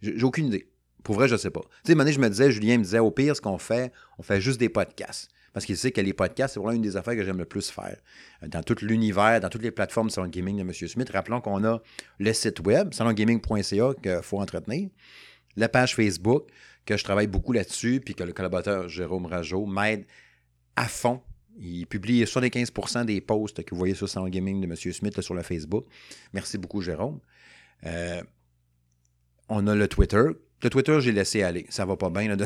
J'ai aucune idée. Pour vrai, je sais pas. Tu sais, je me disais, Julien me disait, au pire, ce qu'on fait, on fait juste des podcasts. Parce qu'il sait que les podcasts, c'est vraiment une des affaires que j'aime le plus faire. Euh, dans tout l'univers, dans toutes les plateformes Salon Gaming de M. Smith, rappelons qu'on a le site web, salongaming.ca, qu'il faut entretenir, la page Facebook, que je travaille beaucoup là-dessus, puis que le collaborateur Jérôme Rajot m'aide à fond. Il publie 75 des posts que vous voyez sur Salon Gaming de M. Smith sur le Facebook. Merci beaucoup, Jérôme. Euh, on a le Twitter, le Twitter, j'ai laissé aller. Ça va pas bien.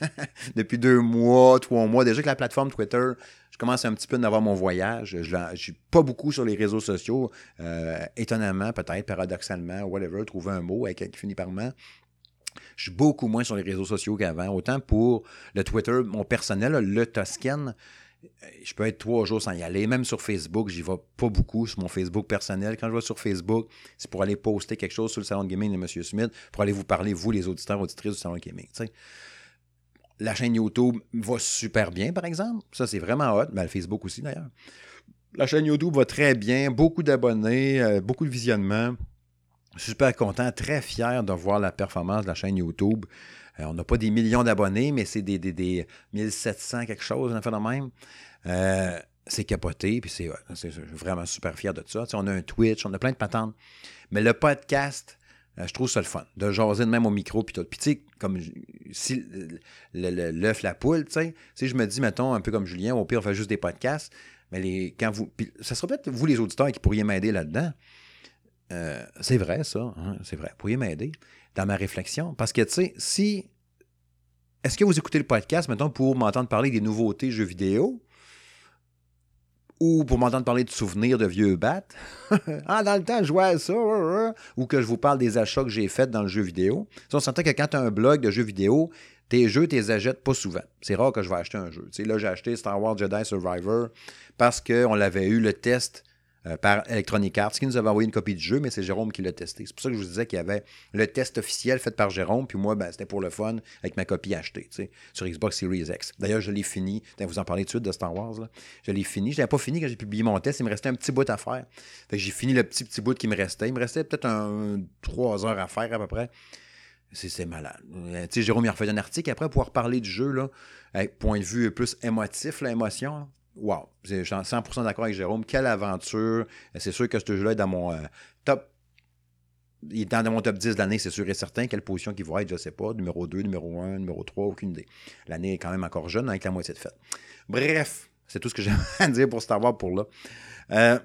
Depuis deux mois, trois mois. Déjà que la plateforme Twitter, je commence un petit peu à avoir mon voyage. Je ne suis pas beaucoup sur les réseaux sociaux. Euh, étonnamment, peut-être, paradoxalement, whatever, trouver un mot avec, qui finit par man. Je suis beaucoup moins sur les réseaux sociaux qu'avant. Autant pour le Twitter, mon personnel, le Toscan, je peux être trois jours sans y aller. Même sur Facebook, j'y vais pas beaucoup sur mon Facebook personnel. Quand je vais sur Facebook, c'est pour aller poster quelque chose sur le salon de gaming de M. Smith, pour aller vous parler, vous, les auditeurs, auditrices du salon de gaming. la chaîne YouTube va super bien, par exemple. Ça, c'est vraiment hot. Mais le Facebook aussi, d'ailleurs. La chaîne YouTube va très bien. Beaucoup d'abonnés, euh, beaucoup de visionnements. Super content, très fier de voir la performance de la chaîne YouTube. Euh, on n'a pas des millions d'abonnés, mais c'est des, des, des, 1700 quelque chose, de même. Euh, c'est capoté, puis c'est vraiment super fier de ça. on a un Twitch, on a plein de patentes. Mais le podcast, euh, je trouve ça le fun, de jaser de même au micro, puis tout. Puis tu sais, comme si l'œuf, la poule, tu sais, je me dis, mettons, un peu comme Julien, au pire, on fait juste des podcasts, mais quand vous. Ça serait peut-être vous, les auditeurs, qui pourriez m'aider là-dedans. c'est vrai, ça, hein, c'est vrai. Vous pourriez m'aider dans ma réflexion. Parce que, tu sais, si. Est-ce que vous écoutez le podcast, mettons, pour m'entendre parler des nouveautés jeux vidéo? Ou pour m'entendre parler de souvenirs de vieux bats? ah, dans le temps, je jouais à ça. Ou que je vous parle des achats que j'ai faits dans le jeu vidéo. on s'entend que quand tu as un blog de jeux vidéo, tes jeux, tu les achètes pas souvent. C'est rare que je vais acheter un jeu. sais, là, j'ai acheté Star Wars Jedi Survivor parce qu'on l'avait eu le test euh, par Electronic Arts, qui nous avait envoyé une copie du jeu, mais c'est Jérôme qui l'a testé. C'est pour ça que je vous disais qu'il y avait le test officiel fait par Jérôme, puis moi, ben, c'était pour le fun, avec ma copie achetée, sur Xbox Series X. D'ailleurs, je l'ai fini. Vous en parlez tout de suite de Star Wars. Je l'ai fini. Je n'avais pas fini quand j'ai publié mon test. Il me restait un petit bout à faire. j'ai fini le petit, petit bout qui me restait. Il me restait peut-être un, trois heures à faire à peu près. C'est malade. Euh, Jérôme, il a refait un article après pour parler du jeu, là, point de vue plus émotif, l'émotion. Wow, je suis 100% d'accord avec Jérôme. Quelle aventure. C'est sûr que ce jeu-là est dans mon euh, top. Il est dans mon top 10 de l'année, c'est sûr et certain. Quelle position qu'il va être, je ne sais pas. Numéro 2, numéro 1, numéro 3, aucune idée. L'année est quand même encore jeune avec la moitié de fête. Bref, c'est tout ce que j'ai à dire pour Star Wars pour là. Euh,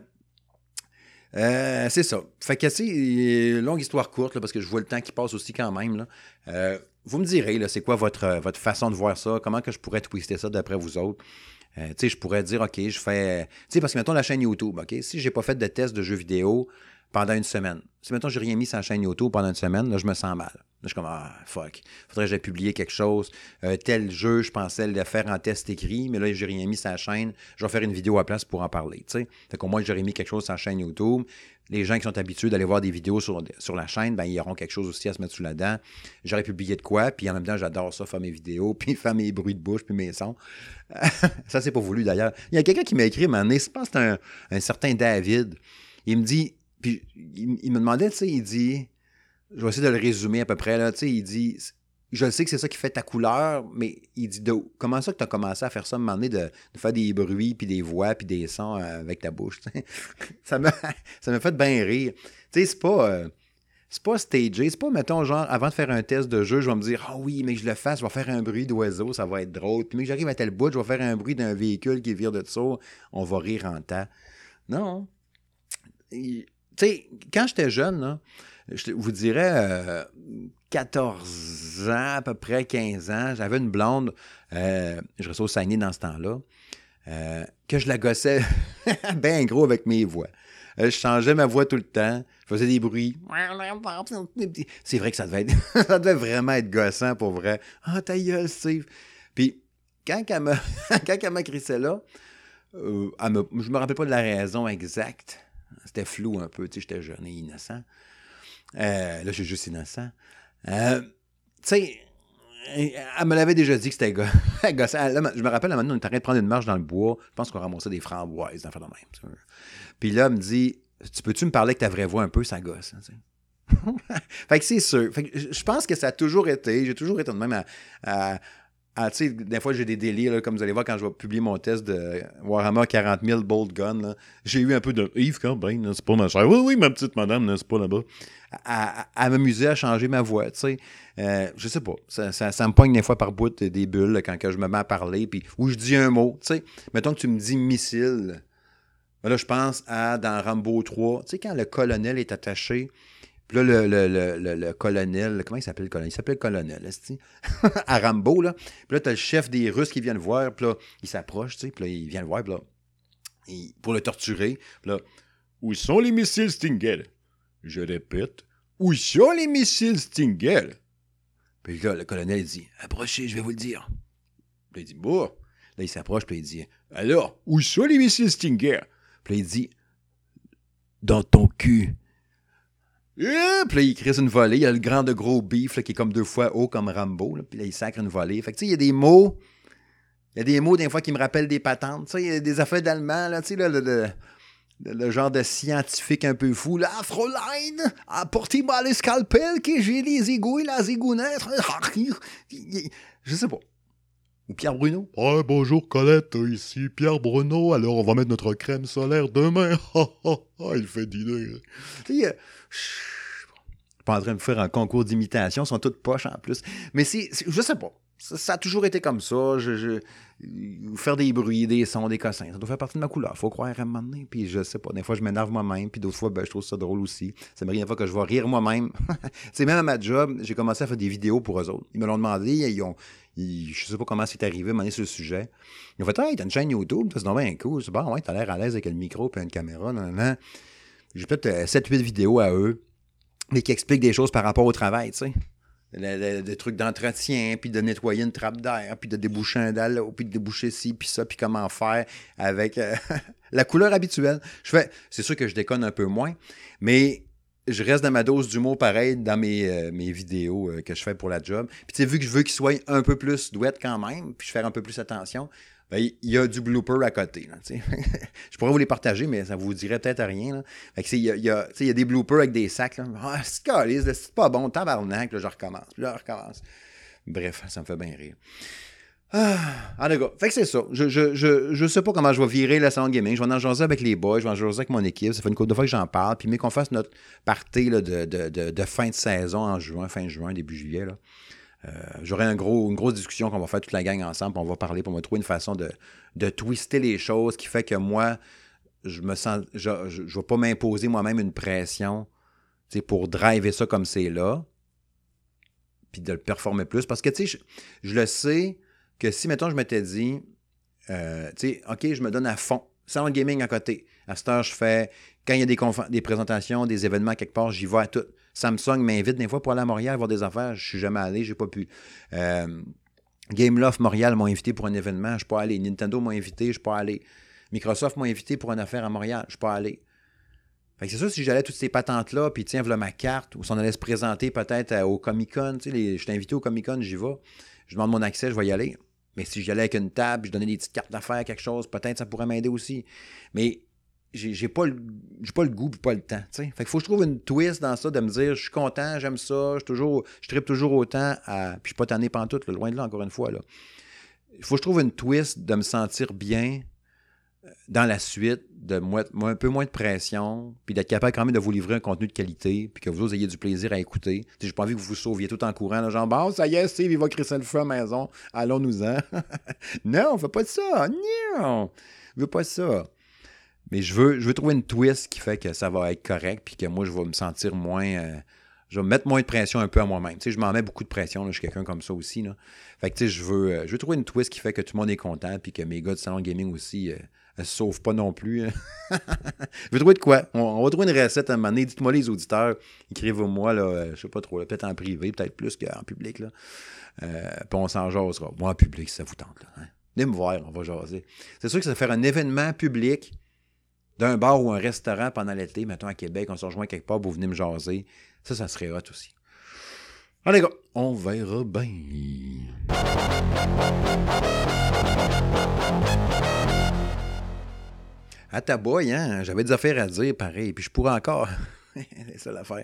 euh, c'est ça. Fait que c'est longue histoire courte, parce que je vois le temps qui passe aussi quand même. Là. vous me direz, c'est quoi votre, votre façon de voir ça? Comment que je pourrais twister ça d'après vous autres? Euh, tu sais, je pourrais dire, OK, je fais. Tu sais, parce que mettons la chaîne YouTube, OK, si j'ai pas fait de test de jeux vidéo pendant une semaine, si mettons j'ai rien mis sur la chaîne YouTube pendant une semaine, là, je me sens mal. Je suis comme, ah, fuck, faudrait que j'aie publié quelque chose. Euh, tel jeu, je pensais le faire en test écrit, mais là, j'ai rien mis sur la chaîne. Je vais faire une vidéo à place pour en parler, tu sais. Fait qu'au moins, j'aurais mis quelque chose sur la chaîne YouTube les gens qui sont habitués d'aller voir des vidéos sur, sur la chaîne, ben, ils auront quelque chose aussi à se mettre sous la dent. J'aurais publié de quoi, puis en même temps, j'adore ça, faire mes vidéos, puis faire mes bruits de bouche, puis mes sons. ça, c'est pas voulu d'ailleurs. Il y a quelqu'un qui m'a écrit, mais n'est-ce pas, c'est un, un, certain David. Il me dit, puis il, me demandait, tu sais, il dit, je vais essayer de le résumer à peu près, là, il dit, je sais que c'est ça qui fait ta couleur, mais il dit comment ça que tu as commencé à faire ça, à de, de faire des bruits, puis des voix, puis des sons euh, avec ta bouche. ça ça fait bien rire. Tu sais, c'est pas. Euh, c'est pas stagé, c'est pas, mettons, genre, avant de faire un test de jeu, je vais me dire, ah oui, mais que je le fasse, je vais faire un bruit d'oiseau, ça va être drôle. Puis, mais que j'arrive à tel bout, je vais faire un bruit d'un véhicule qui vire de ça, on va rire en temps. Non. Tu sais, quand j'étais jeune, là, je vous dirais, 14 euh, ans, à peu près 15 ans, j'avais une blonde, euh, je restais au Saguenay dans ce temps-là, euh, que je la gossais bien gros avec mes voix. je changeais ma voix tout le temps, je faisais des bruits. C'est vrai que ça devait, être, vraiment être gossant pour vrai. Ah, oh, ta gueule, Steve. Puis, quand elle m'a, quand là, je me rappelle pas de la raison exacte. C'était flou un peu, tu sais, j'étais jeune et innocent. Euh, là, je suis juste innocent. Euh, tu sais, elle me l'avait déjà dit que c'était gossant. je me rappelle, maintenant, on était en train de prendre une marche dans le bois. Je pense qu'on ramassait des framboises, dans de même. Puis là, elle me dit Tu peux-tu me parler avec ta vraie voix un peu, ça gosse hein, Fait que c'est sûr. Fait que je pense que ça a toujours été. J'ai toujours été de même à, ah, tu sais, des fois, j'ai des délires, comme vous allez voir quand je vais publier mon test de Warhammer 40 000 Bolt Gun. J'ai eu un peu de Yves Corbin, c'est pas ma chère. Oui, oui, ma petite madame, c'est pas là-bas. À, m'amuser à changer ma voix, tu sais. Euh, je sais pas. Ça, me pogne des fois par bout des bulles quand je me mets à parler, puis où je dis un mot, tu sais. Mettons que tu me dis missile. Là, je pense à dans Rambo 3, tu sais, quand le colonel est attaché puis là, le, le, le, colonel, comment il s'appelle le colonel? Il s'appelle le colonel, est à Rambo, là. Puis là, t'as le chef des Russes qui vient le voir, puis là, il s'approche, tu sais, puis là, il vient le voir, puis là, pour le torturer. Puis là, où sont les missiles Stinger? Je répète, où sont les missiles Stinger? Puis là, le colonel dit, approchez, je vais vous le dire. Puis là, il dit, bon. Là, il s'approche, puis il dit, alors, où sont les missiles Stinger? Puis là, il dit, dans ton cul. Puis là, il crée une volée. Il y a le grand de gros beef qui est comme deux fois haut comme Rambo. puis là, il sacre une volée. Fait que tu sais, il y a des mots. Il y a des mots des fois qui me rappellent des patentes. Tu sais, il y a des affaires d'allemand, là, tu sais, le, le, le, genre de scientifique un peu fou. Là, Fräulein, apportez-moi le scalpel que j'ai les égouts et la zigounette. Je sais pas. Ou Pierre Bruno.
Ouais, bonjour Colette, ici Pierre Bruno. Alors on va mettre notre crème solaire demain. Il fait dîner.
Tu sais, pas en train de faire un concours d'imitation, sont toutes poches en plus. Mais c'est, je sais pas. Ça, a toujours été comme ça. Faire des bruits, des sons, des cossins, ça doit faire partie de ma couleur. Faut croire à un moment donné. Puis je sais pas. Des fois, je m'énerve moi-même. Puis d'autres fois, ben, je trouve ça drôle aussi. Ça m'arrive une fois que je vais rire moi-même. c'est même à ma job, j'ai commencé à faire des vidéos pour eux autres. Ils me l'ont demandé. Ils ont, je sais pas comment c'est arrivé, m'en sur le sujet. Ils ont fait Hey, t'as une chaîne YouTube, c'est bien cool. C'est bon, ouais, t'as l'air à l'aise avec le micro et une caméra. J'ai peut-être 7-8 vidéos à eux, mais qui expliquent des choses par rapport au travail, tu sais. Des trucs d'entretien, puis de nettoyer une trappe d'air, puis de déboucher un dalle, puis de déboucher ci, puis ça, puis comment faire avec euh, la couleur habituelle. Je fais, c'est sûr que je déconne un peu moins, mais je reste dans ma dose d'humour pareil dans mes, euh, mes vidéos euh, que je fais pour la job. Puis tu sais, vu que je veux qu'il soit un peu plus douette quand même, puis je fais un peu plus attention, il y a du blooper à côté. Je pourrais vous les partager, mais ça vous dirait peut-être rien. Il, y a, des bloopers avec des sacs. Ah, c'est pas bon, tabarnak, là, je recommence. Je recommence. Bref, ça me fait bien rire. Ah, en tout cas, fait que c'est ça. Je, je, je, je, sais pas comment je vais virer la salon gaming. Je vais en jaser avec les boys, je vais en jaser avec mon équipe. Ça fait une couple de fois que j'en parle. Puis, mais qu'on fasse notre partie de, fin de saison en juin, fin juin, début juillet. Euh, J'aurai une grosse discussion qu'on va faire toute la gang ensemble. On va parler pour me trouver une façon de, de twister les choses qui fait que moi, je me sens. Je ne vais pas m'imposer moi-même une pression pour driver ça comme c'est là. Puis de le performer plus. Parce que, je, je le sais que si, mettons, je m'étais dit, euh, OK, je me donne à fond. Salon gaming à côté. À cette heure, je fais, quand il y a des, des présentations, des événements quelque part, j'y vais à tout. Samsung m'invite des fois pour aller à Montréal voir des affaires. Je suis jamais allé, j'ai pas pu. Euh, Game Love Montréal m'ont invité pour un événement, je suis pas allé. Nintendo m'a invité, je suis pas allé. Microsoft m'a invité pour une affaire à Montréal, je suis pas allé. C'est ça, si j'allais toutes ces patentes-là, puis tiens, voilà ma carte, ou si on allait se présenter peut-être au Comic-Con, tu sais, je t'ai invité au Comic-Con, j'y vais. Je demande mon accès, je vais y aller. Mais si j'allais avec une table, je donnais des petites cartes d'affaires, quelque chose, peut-être ça pourrait m'aider aussi. Mais j'ai pas, le, pas le goût pas le temps. Fait qu'il faut que je trouve une twist dans ça, de me dire je suis content, j'aime ça, je toujours, je tripe toujours autant à. Puis je suis pas tanné pantoute, là, loin de là, encore une fois. Là. Faut que je trouve une twist de me sentir bien euh, dans la suite, de moi, un peu moins de pression, puis d'être capable quand même de vous livrer un contenu de qualité, puis que vous ayez du plaisir à écouter. J'ai pas envie que vous vous sauviez tout en courant, là, genre, bon, ça y est, Steve, il va crisser le feu à la maison, allons-nous-en. non, on fait pas ça, non, je veux pas ça. Mais je veux, je veux trouver une twist qui fait que ça va être correct, puis que moi, je vais me sentir moins. Euh, je vais me mettre moins de pression un peu à moi-même. Tu sais, je m'en mets beaucoup de pression. Là, je suis quelqu'un comme ça aussi. Là. Fait que, tu sais, je veux, euh, je veux trouver une twist qui fait que tout le monde est content, puis que mes gars du salon gaming aussi euh, ne se sauvent pas non plus. Hein. je veux trouver de quoi? On, va trouver une recette à un moment donné. Dites-moi les auditeurs, écrivez-moi, là, je sais pas trop, peut-être en privé, peut-être plus qu'en public. Là. puis on s'en jasera. Moi, en public, ça vous tente. Là, hein. Venez me voir, on va jaser. C'est sûr que ça va faire un événement public d'un bar ou un restaurant pendant l'été, mettons à Québec, on se rejoint quelque part, vous venez me jaser. Ça, ça serait hot aussi. Allez, gars, on verra bien. À ta hein, j'avais des affaires à dire, pareil, puis je pourrais encore. c'est ça l'affaire.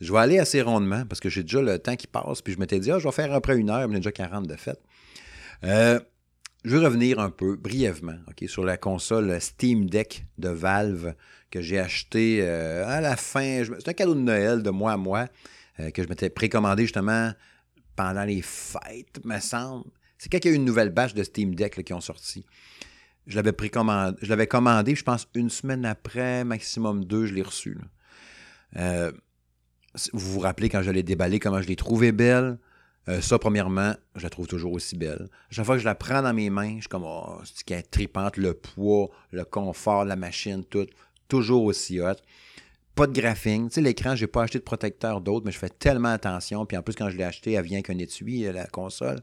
Je vais aller assez rondement parce que j'ai déjà le temps qui passe, puis je m'étais dit, ah, je vais faire après une heure, mais déjà 40 de fait. Euh, je veux revenir un peu brièvement sur la console Steam Deck de Valve que j'ai acheté euh, à la fin. C'est un cadeau de Noël de mois à mois euh, que je m'étais précommandé justement pendant les fêtes, me semble. C'est quand il y a eu une nouvelle batch de Steam Deck qui ont sorti. Je l'avais précommandé, je l'avais commandé, je pense une semaine après, maximum deux, je l'ai reçu. Euh, vous vous rappelez quand je l'ai déballé, comment je l'ai trouvé belle? Euh, ça, premièrement, je la trouve toujours aussi belle. Chaque fois que je la prends dans mes mains, je suis comme, oh, c'est qu'elle est tripante, le poids, le confort, la machine, tout, toujours aussi hot. Pas de graphing. Tu sais, l'écran, j'ai pas acheté de protecteur d'autre, mais je fais tellement attention. Puis en plus, quand je l'ai acheté, elle vient avec un étui, euh, la console.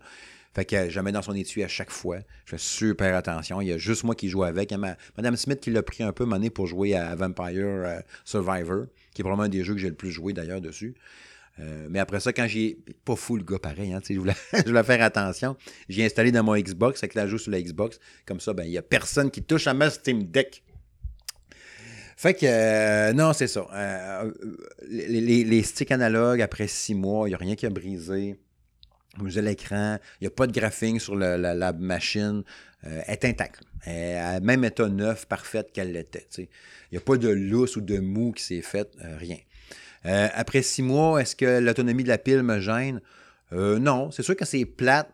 Fait que je la mets dans son étui à chaque fois. Je fais super attention. Il y a juste moi qui joue avec. Madame Smith qui l'a pris un peu mané pour jouer à Vampire euh, Survivor, qui est probablement un des jeux que j'ai le plus joué d'ailleurs dessus. Euh, mais après ça, quand j'ai. Pas fou le gars pareil, hein, je, voulais, je voulais faire attention. J'ai installé dans mon Xbox, là, je joue sur la Xbox. Comme ça, ben, il n'y a personne qui touche à ma Steam Deck. Fait que, euh, non, c'est ça. Euh, les, sticks analogues, après six mois, il n'y a rien qui a brisé. Vous l'écran, il n'y a pas de graphing sur la, la machine. Euh, est intacte. Elle même état neuf, parfaite qu'elle l'était. Il n'y a pas de lousse ou de mou qui s'est fait, rien. Euh, après six mois, est-ce que l'autonomie de la pile me gêne? Euh, non, c'est sûr que c'est plate.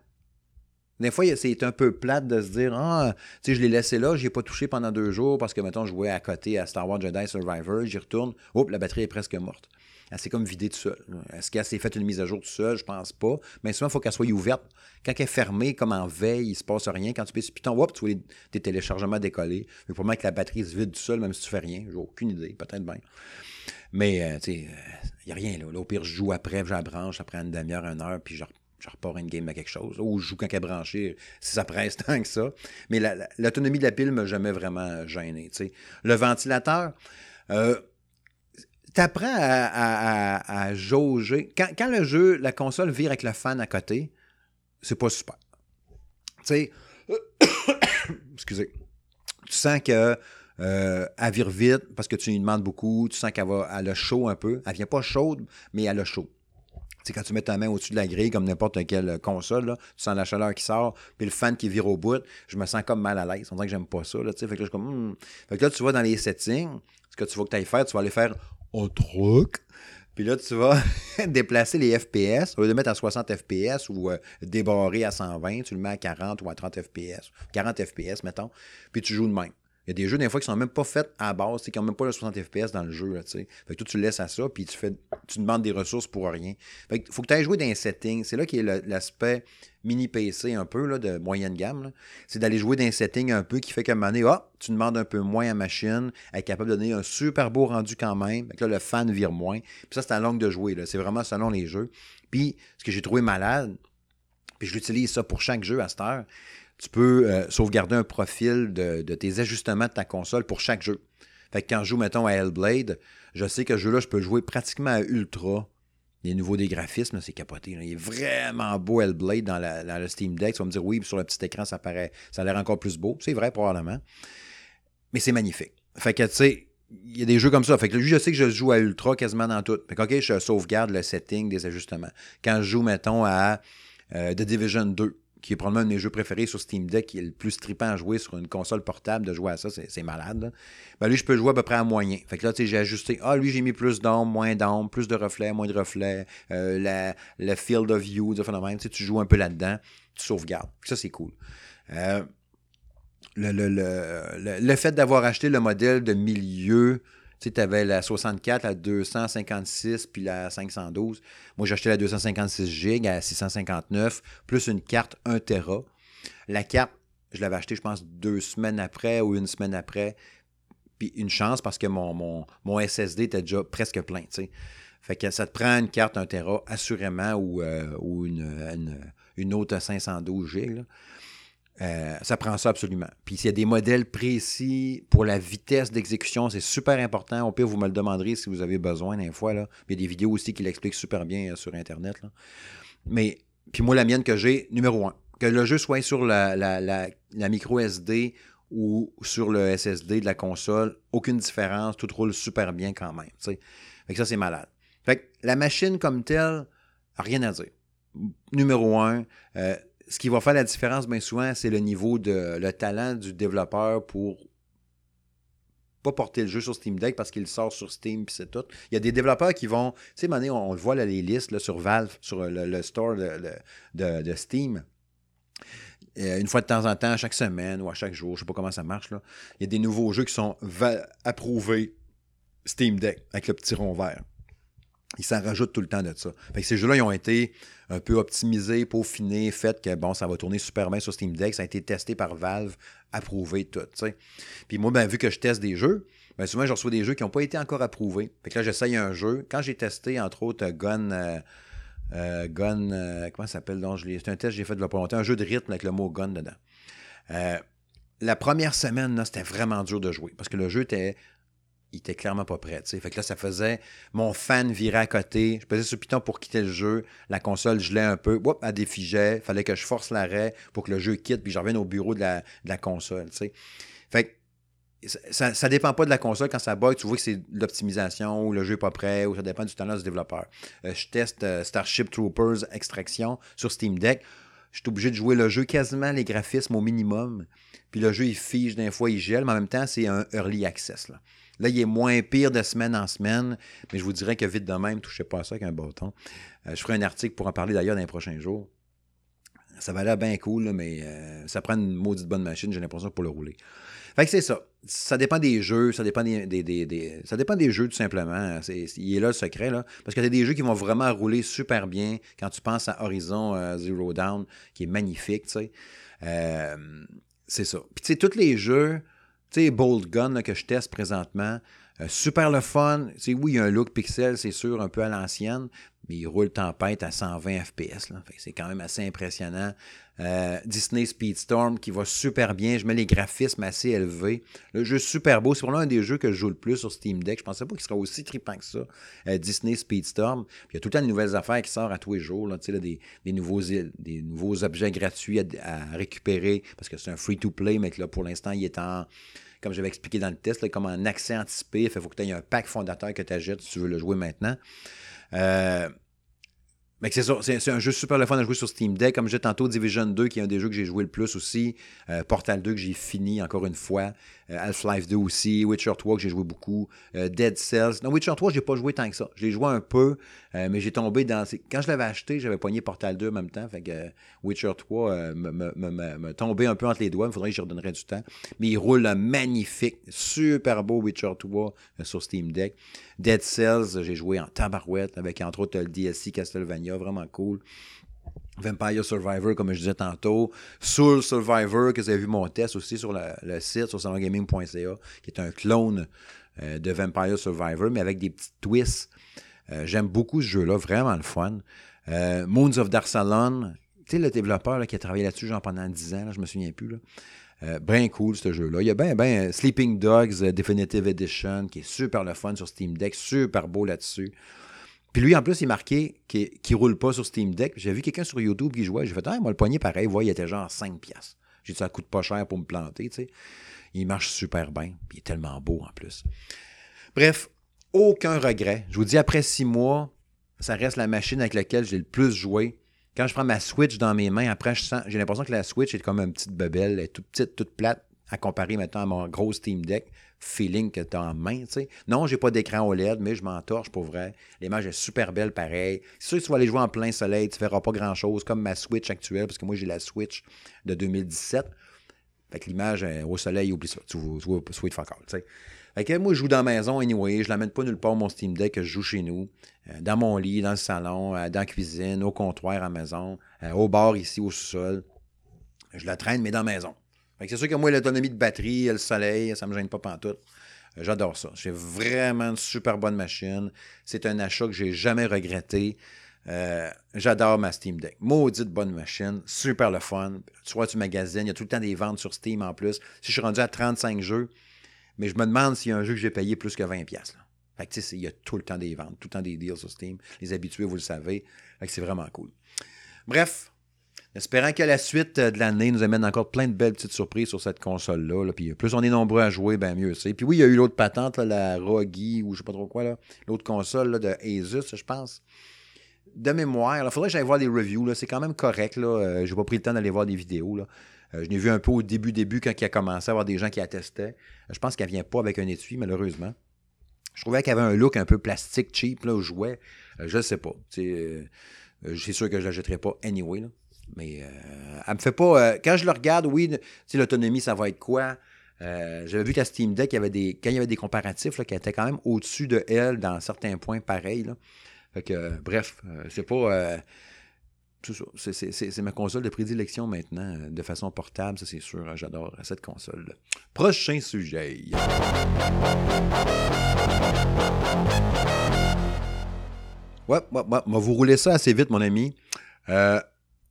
Des fois, c'est un peu plate de se dire Ah, tu sais, je l'ai laissé là, je ai pas touché pendant deux jours parce que, mettons, je jouais à côté à Star Wars Jedi Survivor, j'y retourne, hop, la batterie est presque morte. Elle s'est comme vidée tout seul. Est-ce qu'elle s'est fait une mise à jour tout seul? Je pense pas. Mais souvent, il faut qu'elle soit ouverte. Quand elle est fermée, comme en veille, il se passe rien. Quand tu sur Python, hop, tu vois tes téléchargements décoller. Mais pour moi, que la batterie se vide tout seul, même si tu fais rien. J'ai aucune idée. Peut-être bien. Mais, euh, il n'y a rien là. Au pire, je joue après, puis je la branche, ça prend une demi-heure, une heure, puis je, je repars une game à quelque chose. Ou je joue quand elle est branchée, si ça presse tant que ça. Mais la- la- l'autonomie de la pile m'a jamais vraiment gêné. Le ventilateur, euh, t'apprends à, jauger. Quand, le jeu, la console vire avec le fan à côté, c'est pas super. Tu excusez. Tu sens que euh, elle vire vite parce que tu lui demandes beaucoup. Tu sens qu'elle va, elle a chaud un peu. Elle vient pas chaude, mais elle a chaud. Sais, quand tu mets ta main au-dessus de la grille, comme n'importe quelle console, là, tu sens la chaleur qui sort, puis le fan qui vire au bout, je me sens comme mal à l'aise. On dirait que j'aime pas ça. Là, fait que là, je comme, hmm. Fait que là, tu vas dans les settings, ce que tu veux que tu ailles faire, tu vas aller faire un truc. Puis là, tu vas déplacer les FPS. Au lieu de mettre à 60 FPS ou euh, débarrer à 120, tu le mets à 40 ou à 30 FPS. 40 FPS, mettons. Puis tu joues de même. Il y a des jeux, des fois, qui sont même pas faits à base, qui n'ont même pas le 60 FPS dans le jeu, là. Fait que toi, tu laisses à ça, puis tu fais, tu demandes des ressources pour rien. Fait que faut que tu ailles jouer dans les settings. C'est là qu'il y a l'aspect mini PC un peu, là, de moyenne gamme. C'est d'aller jouer dans les settings un peu qui fait qu'à un moment donné, ah, tu demandes un peu moins à machine, elle est capable de donner un super beau rendu quand même. Là, le fan vire moins. Puis ça, c'est à longue de jouer. C'est vraiment selon les jeux. Puis, ce que j'ai trouvé malade, puis je l'utilise ça pour chaque jeu à cette heure, tu peux euh, sauvegarder un profil de, tes ajustements de ta console pour chaque jeu. Fait que quand je joue, mettons, à Hellblade, je sais que ce jeu-là, je peux jouer pratiquement à ultra. Les nouveaux des graphismes, c'est capoté. Il est vraiment beau Hellblade dans, le Steam Deck. Tu vas me dire, oui, sur le petit écran, ça paraît, ça a l'air encore plus beau. C'est vrai, probablement. Mais c'est magnifique. Fait que, tu sais, il y a des jeux comme ça. Fait que je sais que je joue à ultra quasiment dans tout. Fait que, OK, je sauvegarde le setting des ajustements. Quand je joue, mettons, à euh, The Division 2, qui est probablement un de mes jeux préférés sur Steam Deck, qui est le plus trippant à jouer sur une console portable, de jouer à ça, c'est malade. Ben lui, je peux jouer à peu près à moyen. Fait que là, tu sais, j'ai ajusté. Ah, lui, j'ai mis plus d'ombre, moins d'ombre, plus de reflets, moins de reflets, euh, le field of view, du phénomène. Tu tu joues un peu là-dedans, tu sauvegardes. Ça, c'est cool. Euh, le fait d'avoir acheté le modèle de milieu, tu avais la 64, la 256, puis la 512. Moi, j'ai acheté la 256 GB à 659, plus une carte 1 Tera. La carte, je l'avais achetée, je pense, deux semaines après ou une semaine après. Puis une chance parce que mon, mon, mon SSD était déjà presque plein. Fait que ça te prend une carte 1 Tera, assurément, ou, euh, ou une, une, une autre 512 GB. Euh, ça prend ça absolument. Puis s'il y a des modèles précis pour la vitesse d'exécution, c'est super important. Au pire, vous me le demanderez si vous avez besoin d'un fois. Là. Il y a des vidéos aussi qui l'expliquent super bien euh, sur Internet. Mais, puis moi, la mienne que j'ai, numéro un, que le jeu soit sur la, micro SD ou sur le SSD de la console, aucune différence, tout roule super bien quand même. Fait que ça, c'est malade. Fait que la machine comme telle, rien à dire. Numéro un, euh, ce qui va faire la différence bien souvent, c'est le niveau de le talent du développeur pour pas porter le jeu sur Steam Deck parce qu'il sort sur Steam puis c'est tout. Il y a des développeurs qui vont, tu sais, à on, on le voit là, les listes là, sur Valve, sur le, store de, Steam. Euh, une fois de temps en temps, chaque semaine ou à chaque jour, je sais pas comment ça marche là. Il y a des nouveaux jeux qui sont approuvés Steam Deck avec le petit rond vert. Ils s'en rajoutent tout le temps de ça. Fait que ces jeux-là, ils ont été un peu optimisés, peaufinés, fait que bon, ça va tourner super bien sur Steam Deck. Ça a été testé par Valve, approuvé, tout. Puis moi, ben, vu que je teste des jeux, ben, souvent, je reçois des jeux qui n'ont pas été encore approuvés. Fait que là, j'essaye un jeu. Quand j'ai testé, entre autres, Gun, euh, Euh, gun, euh, comment ça s'appelle? C'est un test que j'ai fait de la longtemps, un jeu de rythme avec le mot gun dedans. Euh, la première semaine, c'était vraiment dur de jouer parce que le jeu était. Il était clairement pas prêt. tu sais. Fait que là, ça faisait. Mon fan virait à côté. Je pesais sur Python pour quitter le jeu. La console gelait un peu. Oups, elle défigeait. Fallait que je force l'arrêt pour que le jeu quitte. Puis je revienne au bureau de la, console. Fait que ça, ça dépend pas de la console. Quand ça bug, tu vois que c'est l'optimisation ou le jeu n'est pas prêt ou ça dépend du talent du développeur. Euh, je teste euh, Starship Troopers Extraction sur Steam Deck. Je suis obligé de jouer le jeu quasiment les graphismes au minimum. Puis le jeu, il fige d'un fois, il gèle, mais en même temps, c'est un early access. Là. Là, il est moins pire de semaine en semaine, mais je vous dirais que vite de même, touchez pas à ça avec un bâton. Euh, je ferai un article pour en parler d'ailleurs dans les prochains jours. Ça va l'air bien cool, mais euh, ça prend une maudite bonne machine, j'ai l'impression, pour le rouler. Fait que c'est ça. Ça dépend des jeux, ça dépend des, ça dépend des jeux tout simplement. Il est là le secret, là. Parce que tu des jeux qui vont vraiment rouler super bien quand tu penses à Horizon euh, Zero Dawn, qui est magnifique, tu sais. C'est ça. Puis tu sais, tous les jeux, tu sais, Bolt Gun que je teste présentement, euh, super le fun. Tu sais, oui, il y a un look pixel, c'est sûr, un peu à l'ancienne, mais il roule tempête à 120 FPS. C'est quand même assez impressionnant. Euh, Disney Speedstorm qui va super bien. Je mets les graphismes assez élevés. Le jeu super beau. C'est probablement un des jeux que je joue le plus sur Steam Deck. Je pensais pas qu'il serait aussi trippant que ça. Euh, Disney Speedstorm. Puis il y a tout le temps de nouvelles affaires qui sortent à tous les jours. Là, là, des, des, nouveaux, des nouveaux objets gratuits à, à récupérer parce que c'est un free-to-play, mais que là, pour l'instant, il est en comme j'avais expliqué dans le test, comme en accès anticipé. Il faut que tu aies un pack fondateur que tu achètes si tu veux le jouer maintenant. Euh, mais c'est ça, c'est, un jeu super le fun à jouer sur Steam Deck. Comme disais tantôt, Division 2, qui est un des jeux que j'ai joué le plus aussi. Euh, Portal 2, que j'ai fini encore une fois. Euh, Half-Life 2 aussi. Witcher 3, que j'ai joué beaucoup. Euh, Dead Cells. Non, Witcher 3, j'ai pas joué tant que ça. Je l'ai joué un peu, euh, mais j'ai tombé dans. Quand je l'avais acheté, j'avais pogné Portal 2 en même temps. Fait que Witcher 3 euh, me, me, me, me- tombait un peu entre les doigts. Il faudrait que j'y redonnerais du temps. Mais il roule magnifique. Super beau Witcher 3 euh, sur Steam Deck. Dead Cells, j'ai joué en tabarouette avec entre autres le DLC Castlevania, vraiment cool. Vampire Survivor, comme je disais tantôt. Soul Survivor, que vous avez vu mon test aussi sur le, site, sur salongaming.ca, qui est un clone euh, de Vampire Survivor, mais avec des petits twists. Euh, J'aime beaucoup ce jeu-là, vraiment le fun. Euh, Moons of Darsalon, tu sais, le développeur qui a travaillé là-dessus genre pendant 10 ans, là, je me souviens plus. Là. Bien cool ce jeu-là. Il y a bien, ben Sleeping Dogs Definitive Edition qui est super le fun sur Steam Deck, super beau là-dessus. Puis lui, en plus, il marqué qu'il ne roule pas sur Steam Deck. J'ai vu quelqu'un sur YouTube qui jouait. J'ai fait, ah, moi, le poignet, pareil, il était genre 5 piastres. J'ai dit, ça coûte pas cher pour me planter, tu sais. Il marche super bien. Puis il est tellement beau en plus. Bref, aucun regret. Je vous dis, après six mois, ça reste la machine avec laquelle j'ai le plus joué. Quand je prends ma Switch dans mes mains, après, j'ai l'impression que la Switch est comme une petite bebelle, elle est toute petite, toute plate, à comparer maintenant à mon gros Steam Deck feeling que tu as en main. tu sais. Non, j'ai pas d'écran OLED, mais je m'entorche pour vrai. L'image est super belle pareil. Que tu vas aller jouer en plein soleil, tu verras pas grand-chose, comme ma Switch actuelle, parce que moi j'ai la Switch de 2017. Fait que l'image euh, au soleil, oublie ça. Tu vois, sweet fuck all, moi, je joue dans la maison, anyway. Je l'amène pas nulle part, mon Steam Deck, je joue chez nous. euh, dans mon lit, dans le salon, euh, dans la cuisine, au comptoir à la maison, au bar ici, au sous-sol. Je la traîne, mais dans la maison. C'est sûr que moi, l'autonomie de batterie, le soleil, ça me gêne pas pantoute. Euh, J'adore ça. J'ai vraiment une super bonne machine. C'est un achat que j'ai jamais regretté. Euh, J'adore ma Steam Deck. Maudite bonne machine. Super le fun. Tu vois, tu magasines. Il y a tout le temps des ventes sur Steam en plus. Si je suis rendu à 35 jeux, mais je me demande s'il y a un jeu que j'ai payé plus que 20$. piastres, Là. Fait que il y a tout le temps des ventes, tout le temps des deals sur Steam. Les habitués, vous le savez. C'est vraiment cool. Bref, espérant que la suite euh, de l'année nous amène encore plein de belles petites surprises sur cette console-là. là. Puis plus on est nombreux à jouer, ben mieux c'est. Puis oui, il y a eu l'autre patente, la Rogi ou je sais pas trop quoi, là. l'autre console de Asus, je pense. De mémoire, il faudrait que j'aille voir des reviews. C'est quand même correct. Là. Euh, j'ai pas pris le temps d'aller voir des vidéos. Là. Euh, je l'ai vu un peu au début, début, quand il a commencé à avoir des gens qui attestaient. Euh, je pense qu'elle vient pas avec un étui, malheureusement. Je trouvais qu'elle avait un look un peu plastique, cheap, là, au jouet. Euh, je sais pas. Euh, euh, c'est sûr que je la jetterai pas anyway. Là. Mais euh, elle me fait pas. euh, quand je le regarde, oui, l'autonomie, ça va être quoi? Euh, J'avais vu qu'à Steam Deck, il y avait des, quand il y avait des comparatifs là, qui étaient quand même au-dessus de elle dans certains points pareils. Là. Fait que, euh, bref, c'est pas. c'est ma console de prédilection maintenant, de façon portable, ça c'est sûr. J'adore cette console. Prochain sujet. Ouais, ouais, ouais. Vous roulez ça assez vite, mon ami.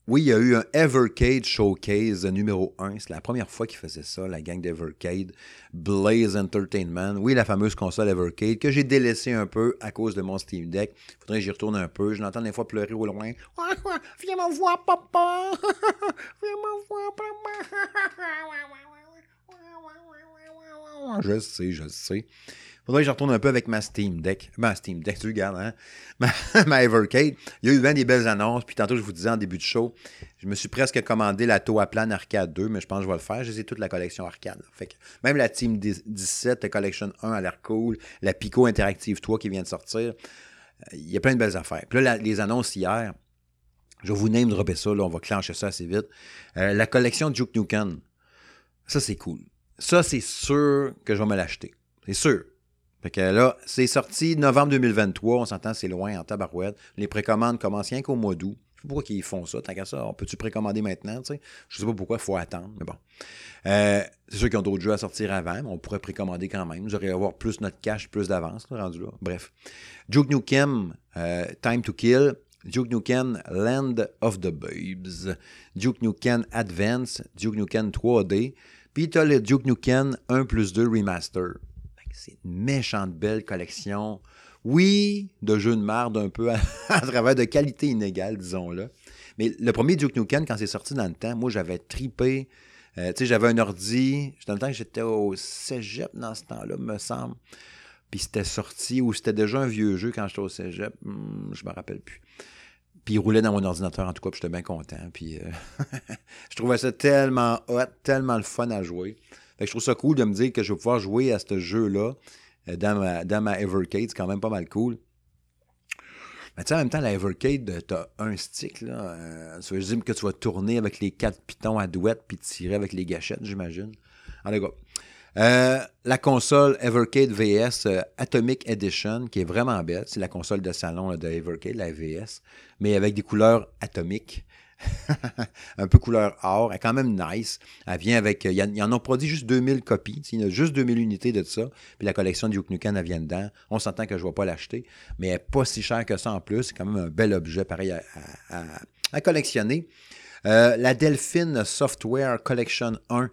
Oui, il y a eu un Evercade Showcase numéro 1. C'est la première fois qu'ils faisaient ça, la gang d'Evercade. Blaze Entertainment. Oui, la fameuse console Evercade que j'ai délaissée un peu à cause de mon Steam Deck. Faudrait que j'y retourne un peu. Je l'entends des fois pleurer au loin. Viens me voir, papa! Viens me voir, papa! Je sais, je sais. Faudrait que je retourne un peu avec ma Steam Deck. Ma Steam Deck, tu regardes, hein? Ma, Evercade. Il y a eu bien des belles annonces. Puis tantôt, je vous disais en début de show, je me suis presque commandé la Toaplan Arcade 2, mais je pense que je vais le faire. J'ai toute la collection arcade. Fait que même la Team 17, la Collection 1 a l'air cool. La Pico Interactive 3 qui vient de sortir. Euh, il y a plein de belles affaires. Puis là, les annonces hier, je vais vous name dropper ça. Là, on va clencher ça assez vite. Euh, la collection Duke Nukem. Ça, c'est cool. Ça, c'est sûr que je vais me l'acheter. C'est sûr. Fait que là, c'est sorti novembre 2023. On s'entend, c'est loin en tabarouette. Les précommandes commencent rien qu'au mois d'août. Je sais pourquoi ils font ça. Tant qu'à ça, on peut-tu précommander maintenant? Sais? Je sais pas pourquoi il faut attendre, mais bon. Euh, c'est sûr qu'ils ont d'autres jeux à sortir avant, mais on pourrait précommander quand même. J'aurais avoir plus notre cash, plus d'avance, rendu là. Bref. Duke Nukem, euh, Time to Kill. Duke Nukem Land of the Babes. Duke Nukem Advance. Duke Nukem 3D. Puis tu as le Duke Nukem 1 plus 2 Remaster. C'est une méchante belle collection. Oui, de jeux de marde un peu à, travers de qualité inégale, disons-le. Mais le premier Duke Nukem, quand c'est sorti dans le temps, moi, j'avais tripé. Euh, tu sais, j'avais un ordi. Dans le temps que j'étais au cégep dans ce temps-là, me semble. Puis c'était sorti, ou c'était déjà un vieux jeu quand j'étais au cégep. Hmm, je me rappelle plus. Puis il roulait dans mon ordinateur, en tout cas, puis j'étais bien content. Puis euh, je trouvais ça tellement hot, tellement le fun à jouer je trouve ça cool de me dire que je vais pouvoir jouer à ce jeu-là euh, dans ma, Evercade. C'est quand même pas mal cool. Mais tu sais, en même temps, la Evercade, euh, tu as un stick. Là, euh, ça veut dire que tu vas tourner avec les quatre pitons à douette puis tirer avec les gâchettes, j'imagine. En tout cas. la console Evercade VS Atomic Edition, qui est vraiment belle. C'est la console de salon de Evercade, la VS, mais avec des couleurs atomiques. un peu couleur or. Elle est quand même nice. Elle vient avec. Il y en ont produit juste 2000 copies. Il y a juste 2000 unités de ça. Puis la collection de Duke elle vient dedans. On s'entend que je ne vais pas l'acheter. Mais elle n'est pas si chère que ça en plus. C'est quand même un bel objet, pareil, à, collectionner. Euh, la Delphine Software Collection 1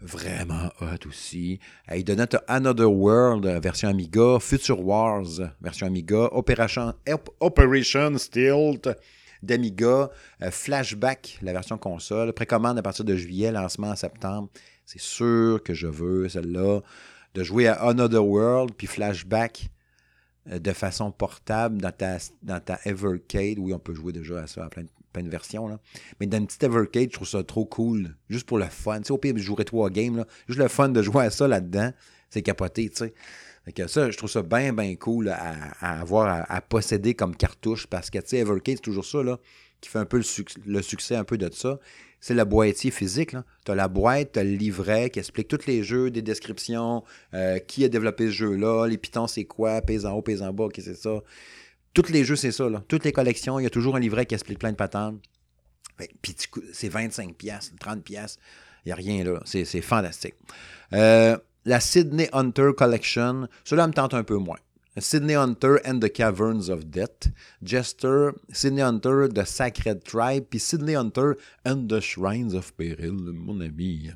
vraiment hot aussi. Il donnait Another World, version Amiga, Future Wars, version Amiga, Operation, Operation Stealth, d'Amiga, euh, Flashback, la version console, précommande à partir de juillet, lancement en septembre. C'est sûr que je veux celle-là. De jouer à Another World, puis Flashback euh, de façon portable dans ta, dans ta Evercade. Oui, on peut jouer déjà à ça à plein de, versions. Mais dans une petite Evercade, je trouve ça trop cool. Juste pour le fun. Tu au pire, je jouerais trois games. Juste le fun de jouer à ça là-dedans. C'est capoté, tu sais ça, je trouve ça bien, bien cool à, avoir, à, posséder comme cartouche parce que, tu sais, Evercade, c'est toujours ça, là, qui fait un peu le, succès un peu de ça. C'est le boîtier physique. Tu as la boîte, tu as le livret qui explique tous les jeux, des descriptions, euh, qui a développé ce jeu-là, les pitons, c'est quoi, pèse en haut, pèse en bas, que c'est ça. Tous les jeux, c'est ça. Là. Toutes les collections, il y a toujours un livret qui explique plein de patentes. Puis c'est 25 pièces, 30 pièces. Il n'y a rien là. C'est fantastique. Euh, la Sydney Hunter Collection, cela me tente un peu moins. Sydney Hunter and the Caverns of Death, Jester, Sydney Hunter, The Sacred Tribe, puis Sydney Hunter and the Shrines of Peril, mon ami.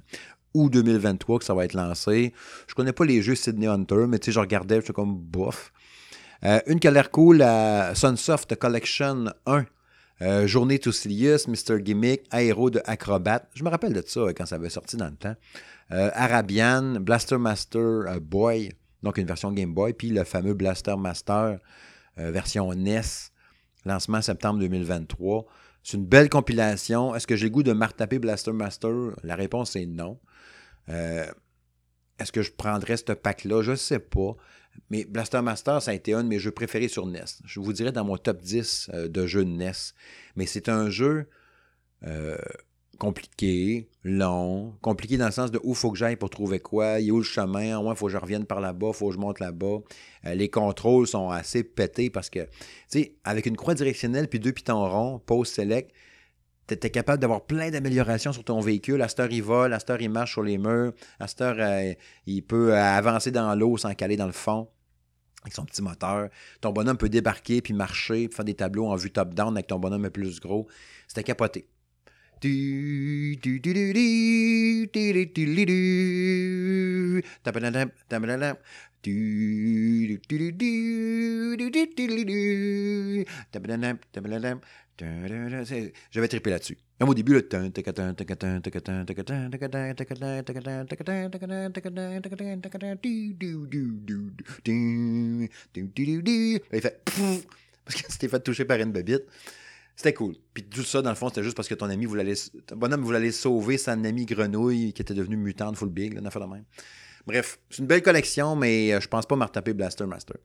Ou 2023 que ça va être lancé. Je connais pas les jeux Sydney Hunter, mais tu sais, je regardais, suis comme bof. Euh, une qui a l'air cool, la Sunsoft Collection 1. Euh, Journée to Silius, Mr. Gimmick, Aéro de Acrobat. Je me rappelle de ça quand ça avait sorti dans le temps. Euh, Arabian, Blaster Master euh, Boy, donc une version Game Boy, puis le fameux Blaster Master euh, version NES, lancement septembre 2023. C'est une belle compilation. Est-ce que j'ai le goût de martaper Blaster Master? La réponse est non. Est-ce que je prendrais ce pack-là? Je ne sais pas. Mais Blaster Master, ça a été un de mes jeux préférés sur NES. Je vous dirais dans mon top 10 de jeux de NES. Mais c'est un jeu compliqué, long, compliqué dans le sens de où faut que j'aille pour trouver quoi, il y a où le chemin, au moins il faut que je revienne par là-bas, il faut que je monte là-bas. Euh, les contrôles sont assez pétés parce que, tu sais, avec une croix directionnelle puis deux pitons ronds, pause select, tu es capable d'avoir plein d'améliorations sur ton véhicule. À cette heure, il vole, à cette heure, il marche sur les murs, à cette heure, euh, il peut euh, avancer dans l'eau sans caler dans le fond. avec son petit moteur. Ton bonhomme peut débarquer, puis marcher, puis faire des tableaux en vue top-down avec ton bonhomme plus gros. C'était capoté. J'avais trippé là-dessus. Même au début, le... Il fait... Parce que c'était fait toucher par une babite. C'était cool. Puis tout ça, dans le fond, c'était juste parce que ton ami voulait aller... Ton bonhomme voulait aller sauver son ami grenouille qui était devenu mutante full big, là, fait de même. Bref, c'est une belle collection, mais euh, je pense pas m'en retaper Blaster Master.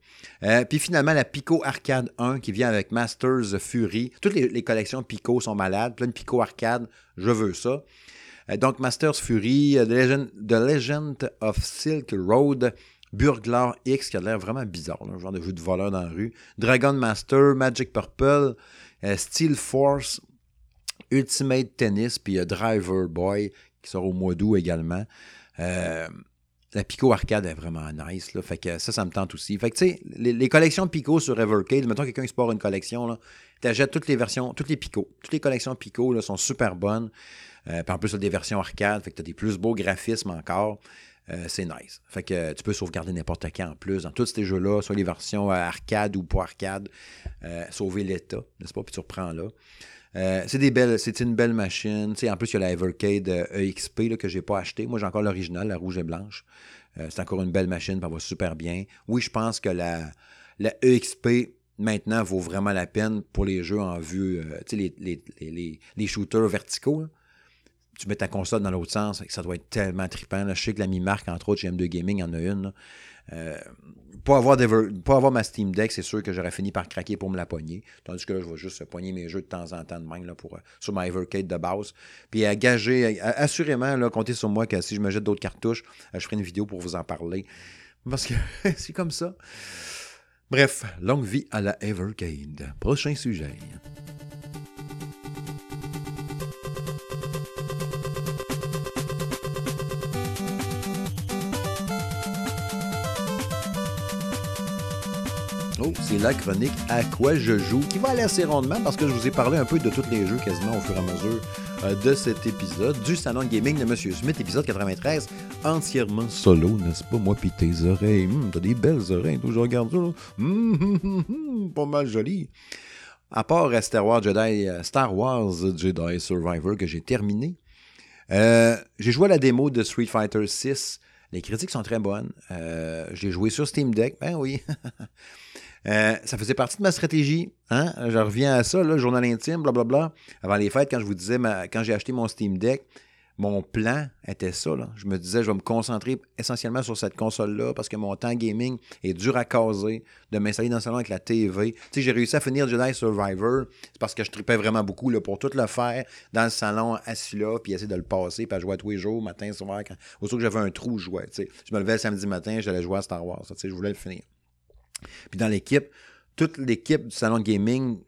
Euh, puis finalement, la Pico Arcade 1 qui vient avec Masters Fury. Toutes les, collections Pico sont malades. Plein de Pico Arcade, je veux ça. Euh, donc, Masters Fury, The Legend, of Silk Road, Burglar X, qui a l'air vraiment bizarre, un genre de jeu de voleur dans la rue. Dragon Master, Magic Purple, Steel Force, Ultimate Tennis, puis Driver Boy, qui sort au mois d'août également. La Pico Arcade est vraiment nice, là. Fait que ça, ça me tente aussi. Fait que, tu sais, les, collections Pico sur Evercade, mettons quelqu'un qui se part une collection, là, t'achètes toutes les versions, toutes les Pico. Toutes les collections Pico, là, sont super bonnes. Euh, puis en plus, t'as des versions arcade, fait que t'as des plus beaux graphismes encore. Euh, c'est nice. Fait que tu peux sauvegarder n'importe quand en plus. Dans tous ces jeux-là, soit les versions euh, arcade ou pas arcade, sauver l'état, n'est-ce pas? Puis tu reprends là. Euh, c'est une belle machine. En plus, il y a la Evercade euh, EXP là, que j'ai pas acheté. Moi, j'ai encore l'original, la rouge et blanche. Euh, c'est encore une belle machine, elle va super bien. Oui, je pense que la, la EXP maintenant vaut vraiment la peine pour les jeux en vue, les, les, les, les, shooters verticaux. Tu mets ta console dans l'autre sens, ça doit être tellement trippant. Je sais que la mi-marque, entre autres, chez M2 Gaming, en a une. Euh, pas, avoir ma Steam Deck, c'est sûr que j'aurais fini par craquer pour me la pogner. Tandis que là, je vais juste pogner mes jeux de temps en temps de même là, pour, euh, sur ma Evercade de base. Puis à à- assurément, comptez sur moi que si je me jette d'autres cartouches, euh, je ferai une vidéo pour vous en parler. Parce que c'est comme ça. Bref, longue vie à la Evercade. Prochain sujet. Oh, c'est la chronique À quoi je joue qui va aller assez rondement parce que je vous ai parlé un peu de tous les jeux quasiment au fur et à mesure euh, de cet épisode du Salon Gaming de Monsieur Smith, épisode 93, entièrement solo, n'est-ce pas? Moi pis tes oreilles. Hum, T'as des belles oreilles, je regarde ça. hum, hum, pas mal joli. À part euh, Star Wars Jedi, euh, Star Wars Jedi Survivor que j'ai terminé, j'ai joué à la démo de Street Fighter 6. Les critiques sont très bonnes. J'ai joué sur Steam Deck. Ben oui. Euh, ça faisait partie de ma stratégie. Hein? Je reviens à ça, là, journal intime, blablabla. Avant les fêtes, quand je vous disais, ma- quand j'ai acheté mon Steam Deck, mon plan était ça. Je me disais, je vais me concentrer essentiellement sur cette console-là parce que mon temps gaming est dur à caser, de m'installer dans le salon avec la TV. Tu j'ai réussi à finir Jedi Survivor. C'est parce que je tripais vraiment beaucoup là, pour tout le faire dans le salon, assis là, puis essayer de le passer, puis à jouer tous les jours, matin, soir. Quand... Aussitôt que j'avais un trou, je jouais. tu. Je me levais le samedi matin, j'allais jouer à Star Wars. tu sais, Je voulais le finir. Puis dans l'équipe, toute l'équipe du salon de gaming,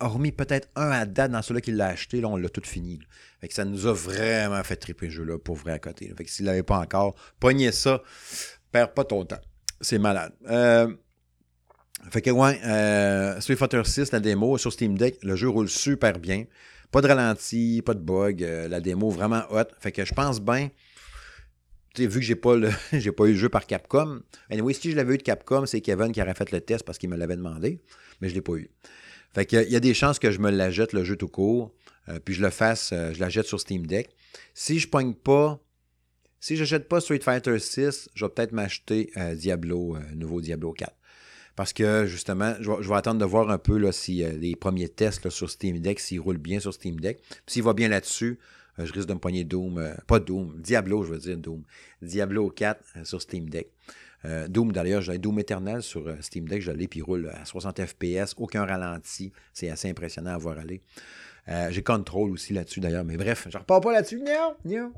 hormis peut-être un à date dans ceux-là qui l'a acheté, là, on l'a tout fini. Fait que ça nous a vraiment fait triper le jeu-là, pour vrai à côté. là. Fait que s'il l'avait pas encore, pognez ça, perds pas ton temps. C'est malade. Euh, fait que ouais, euh, Street Fighter 6, la démo sur Steam Deck, le jeu roule super bien. Pas de ralenti, pas de bug, euh, la démo vraiment hot. Fait que je pense bien vu que j'ai pas le j'ai pas eu le jeu par Capcom. Si je l'avais eu de Capcom, c'est Kevin qui aurait fait le test parce qu'il me l'avait demandé, mais je l'ai pas eu. Fait que il y a des chances que je me la jette le jeu tout court, euh, puis je le fasse, euh, je la jette sur Steam Deck. Si je pogne pas, si je jette pas Street Fighter 6, je vais peut-être m'acheter euh, Diablo, nouveau Diablo 4. Parce que justement, je vais, attendre de voir un peu là, si les premiers tests sur Steam Deck, s'ils roulent bien sur Steam Deck. S'il va bien là-dessus, je risque de me poigner Doom, euh, pas Doom, Diablo, je veux dire Doom. Diablo 4 euh, sur Steam Deck. Euh, Doom, d'ailleurs, j'ai Doom Eternal sur euh, Steam Deck, je l'ai, puis roule à 60 FPS, aucun ralenti. C'est assez impressionnant à voir aller. Euh, j'ai Control aussi là-dessus, d'ailleurs, mais bref, je repars pas là-dessus. Non, non.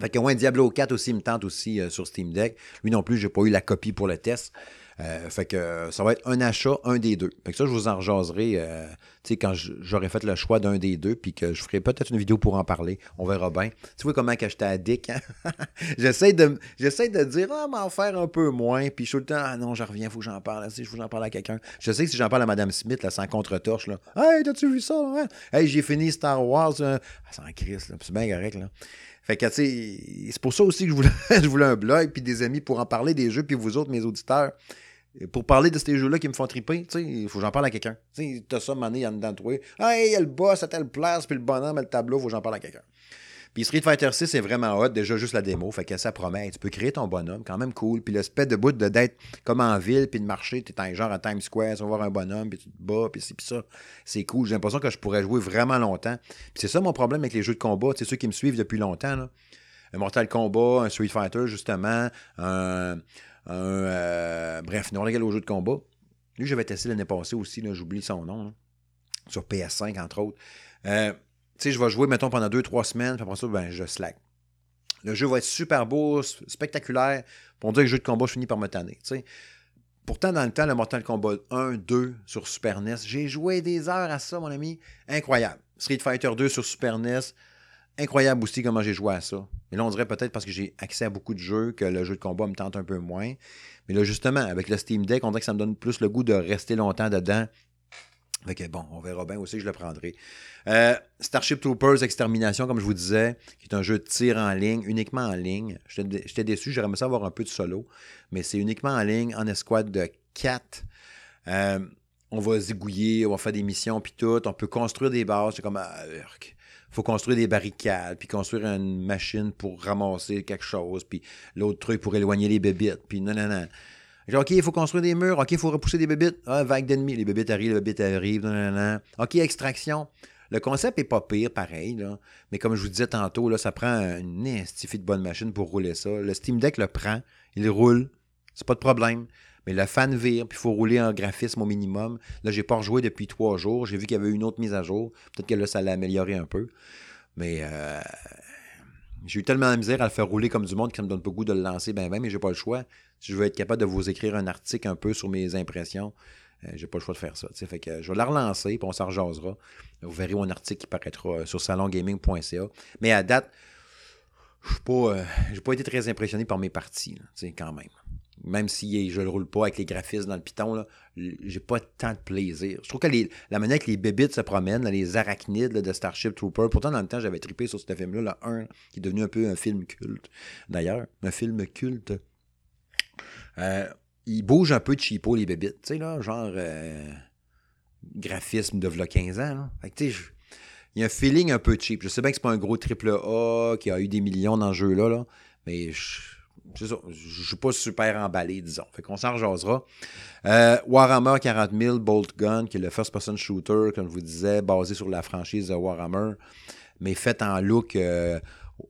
Fait que ouais, Diablo 4 aussi me tente aussi euh, sur Steam Deck. Lui non plus, j'ai pas eu la copie pour le test. Euh, fait que ça va être un achat, un des deux. Fait que ça, je vous en rejaserai euh, quand j'aurai fait le choix d'un des deux, puis que je ferai peut-être une vidéo pour en parler. On verra bien. Tu vois comment j'étais addict, hein? J'essaie de, de dire, ah, m'en faire un peu moins, puis je suis tout le temps, ah non, je reviens, faut que j'en parle. Si je faut que j'en parle à quelqu'un. Je sais que si j'en parle à Mme Smith, là, sans contre-torche, là, hey, t'as-tu vu ça? Hey, j'ai fini Star Wars. Euh... Ah, sans Christ, c'est bien correct, là. Fait que, tu sais, c'est pour ça aussi que je voulais, je voulais un blog, puis des amis pour en parler des jeux, puis vous autres, mes auditeurs. Pour parler de ces jeux-là qui me font triper, il faut que j'en parle à quelqu'un. Tu t'as ça, mané, il y en dedans de toi. Hey, il y a le boss à telle place, puis le bonhomme, le tableau, faut que j'en parle à quelqu'un. Puis Street Fighter 6 c'est vraiment hot, déjà juste la démo, fait que ça promet. Tu peux créer ton bonhomme, quand même cool. Puis le de bout de d'être comme en ville, puis de marcher, t'es un genre à Times Square, tu vas voir un bonhomme, puis tu te bats, puis c'est ça. C'est cool. J'ai l'impression que je pourrais jouer vraiment longtemps. Puis c'est ça mon problème avec les jeux de combat. C'est ceux qui me suivent depuis longtemps. Là. Un Mortal Kombat, un Street Fighter, justement, un. Euh, bref, non, regarde au jeu de combat. Lui, j'avais testé l'année passée aussi, j'oublie son nom, sur PS5, entre autres. Euh, tu sais, je vais jouer, mettons, pendant deux, trois semaines, puis après ça, ben, je slack. Le jeu va être super beau, spectaculaire. Pour dire que le jeu de combat, je finis par me tanner. Pourtant, dans le temps, le Mortal Kombat 1, 2 sur Super NES, j'ai joué des heures à ça, mon ami. Incroyable. Street Fighter 2 sur Super NES, incroyable aussi comment j'ai joué à ça. Mais là, on dirait peut-être parce que j'ai accès à beaucoup de jeux que le jeu de combat me tente un peu moins. Mais là, justement, avec le Steam Deck, on dirait que ça me donne plus le goût de rester longtemps dedans. Fait bon, on verra bien aussi, je le prendrai. Euh, Starship Troopers Extermination, comme je vous disais, qui est un jeu de tir en ligne, uniquement en ligne. J'étais déçu, j'aurais aimé ça avoir un peu de solo, mais c'est uniquement en ligne, en escouade de 4. Euh, on va zigouiller, on va faire des missions, puis tout. On peut construire des bases. C'est comme, ah, faut construire des barricades, puis construire une machine pour ramasser quelque chose, puis l'autre truc pour éloigner les bébites, puis non, non, non. OK, il faut construire des murs, OK, il faut repousser des bébites. Ah, vague d'ennemis, les bébites arrivent, les bébites arrivent, non, non, non. OK, extraction. Le concept est pas pire, pareil, là. mais comme je vous disais tantôt, là, ça prend une estifie de bonne machine pour rouler ça. Le Steam Deck le prend, il roule, c'est pas de problème. Mais le fan vire, puis il faut rouler en graphisme au minimum. Là, j'ai pas rejoué depuis trois jours. J'ai vu qu'il y avait une autre mise à jour. Peut-être que là, ça l'a amélioré un peu. Mais euh, j'ai eu tellement de misère à le faire rouler comme du monde que ça me donne pas goût de le lancer ben ben, mais j'ai pas le choix. Si je veux être capable de vous écrire un article un peu sur mes impressions, euh, j'ai pas le choix de faire ça. Fait je vais la relancer, puis on s'en rejasera. Vous verrez mon article qui paraîtra sur salongaming.ca. Mais à date, je n'ai pas, euh, pas été très impressionné par mes parties, quand même même si je le roule pas avec les graphismes dans le Python, j'ai pas tant de plaisir. Je trouve que la manière que les bébites se promènent, les arachnides de Starship Trooper, pourtant dans le temps j'avais trippé sur ce film-là, le 1, qui est devenu un peu un film culte. D'ailleurs, un film culte. Euh, il bouge un peu de cheapo, les bébites, tu sais, là, genre euh, graphisme de 15 ans. il y a un feeling un peu cheap. Je sais bien que c'est pas un gros triple A qui a eu des millions dans ce jeu-là, là, mais je c'est ça. Je suis pas super emballé, disons. Fait qu'on s'en rejasera. Euh, Warhammer 40 000 Bolt Gun, qui est le first-person shooter, comme je vous disais, basé sur la franchise de Warhammer, mais fait en look euh,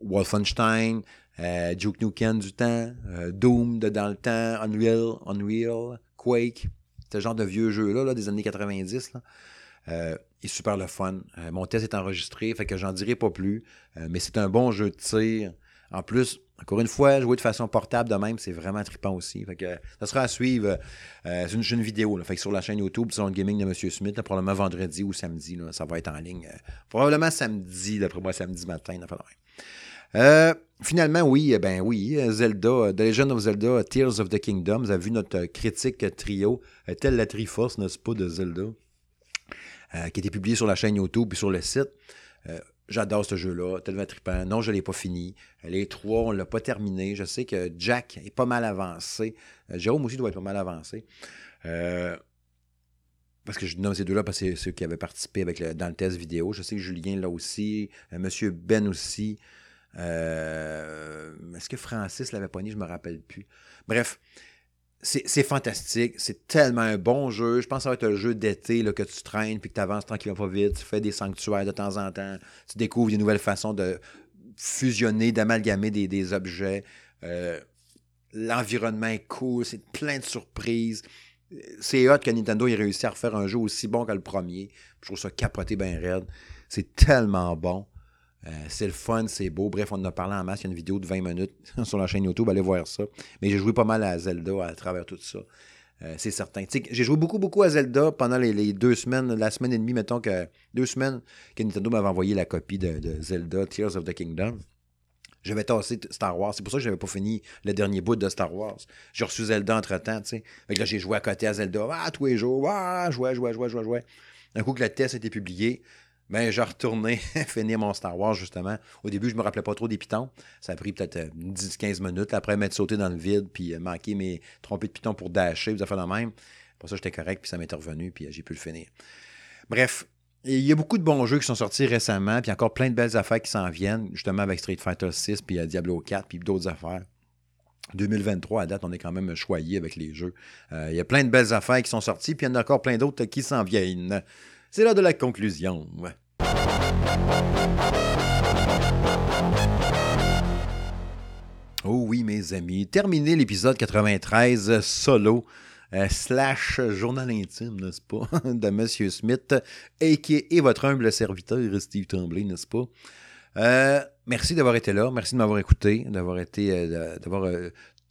Wolfenstein, euh, Duke Nukem du temps, Doom de dans le temps, Unreal, Unreal, Quake. Ce genre de vieux jeux-là, là, des années 90. Là. est super le fun. mon test est enregistré, fait que j'en dirai pas plus. mais c'est un bon jeu de tir. En plus, encore une fois, jouer de façon portable de même, c'est vraiment trippant aussi. Que, ça sera à suivre. Euh, c'est une, vidéo. Fait sur la chaîne YouTube, sur le gaming de M. Smith, probablement vendredi ou samedi, ça va être en ligne. Euh, probablement samedi, d'après moi, samedi matin. Euh, finalement, oui, ben oui, Zelda, The Legend of Zelda, Tears of the Kingdom. Vous avez vu notre critique trio, telle la Triforce, n'est-ce pas, de Zelda, qui a été publié sur la chaîne YouTube et sur le site. J'adore ce jeu-là, tellement trippant. Non, je ne l'ai pas fini. Les trois, on ne l'a pas terminé. Je sais que Jack est pas mal avancé. Euh, Jérôme aussi doit être pas mal avancé. Euh, parce que je nomme ces deux-là parce que c'est ceux qui avaient participé avec dans le test vidéo. Je sais que Julien là aussi, euh, Monsieur Ben aussi. Est-ce que Francis l'avait pogné? Je me rappelle plus. Bref, c'est fantastique. C'est tellement un bon jeu. Je pense que ça va être un jeu d'été que tu traînes puis que tu avances tranquillement pas vite. Tu fais des sanctuaires de temps en temps. Tu découvres des nouvelles façons de fusionner, d'amalgamer des, objets. Euh, l'environnement est cool. C'est plein de surprises. C'est hot que Nintendo ait réussi à refaire un jeu aussi bon que le premier. Je trouve ça capoté bien raide. C'est tellement bon. Euh, c'est le fun, c'est beau. Bref, on en a parlé en masse. Il y a une vidéo de 20 minutes sur la chaîne YouTube. Allez voir ça. Mais j'ai joué pas mal à Zelda à travers tout ça. Euh, c'est certain. J'ai joué beaucoup, beaucoup à Zelda pendant les, deux semaines, la semaine et demie, mettons que deux semaines que Nintendo m'avait envoyé la copie de, Zelda Tears of the Kingdom. J'avais tassé Star Wars. C'est pour ça que j'avais pas fini le dernier bout de Star Wars. J'ai reçu Zelda entre-temps, là, j'ai joué à côté à Zelda. Ah, tous les jours. Ah, jouais, jouais, jouais, jouais, jouais. Un coup que le test a été publié, ben, j'ai retourné finir mon Star Wars, justement. Au début, je me rappelais pas trop des pitons. Ça a pris peut-être euh, 10-15 minutes. Après, m'être sauté dans le vide, puis euh, manquer mes trompés de pitons pour dasher, vous avez fait la même. Pour ça, j'étais correct, puis ça m'est revenu, puis euh, j'ai pu le finir. Bref, il y a beaucoup de bons jeux qui sont sortis récemment, puis encore plein de belles affaires qui s'en viennent, justement avec Street Fighter 6, puis euh, Diablo 4, puis d'autres affaires. 2023, à date, on est quand même choyé avec les jeux. Euh, il y a plein de belles affaires qui sont sorties, puis il y en a encore plein d'autres qui s'en viennent. C'est l'heure de la conclusion. Oh oui, mes amis, terminé l'épisode 93 solo euh, slash journal intime, n'est-ce pas, de Monsieur Smith, et votre humble serviteur Steve Tremblay, n'est-ce pas? Euh, merci d'avoir été là, merci de m'avoir écouté, d'avoir été, euh, d'avoir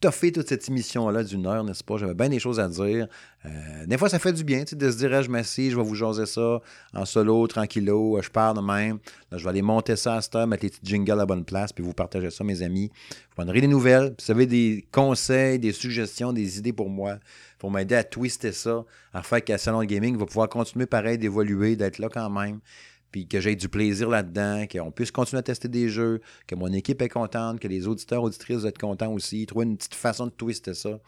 toute cette émission-là d'une heure, n'est-ce pas? J'avais bien des choses à dire. Euh, des fois, ça fait du bien, de se dire, je m'assis, je vais vous jaser ça en solo, tranquillo, je pars de même. Là, je vais aller monter ça à cette heure, mettre les petits jingles à la bonne place, puis vous partager ça, mes amis. Vous prendrez des nouvelles. Vous avez des conseils, des suggestions, des idées pour moi, pour m'aider à twister ça, à faire que Salon Gaming va pouvoir continuer pareil d'évoluer, d'être là quand même, puis que j'ai du plaisir là-dedans, qu'on puisse continuer à tester des jeux, que mon équipe est contente, que les auditeurs, auditrices être contents aussi, trouver une petite façon de twister ça,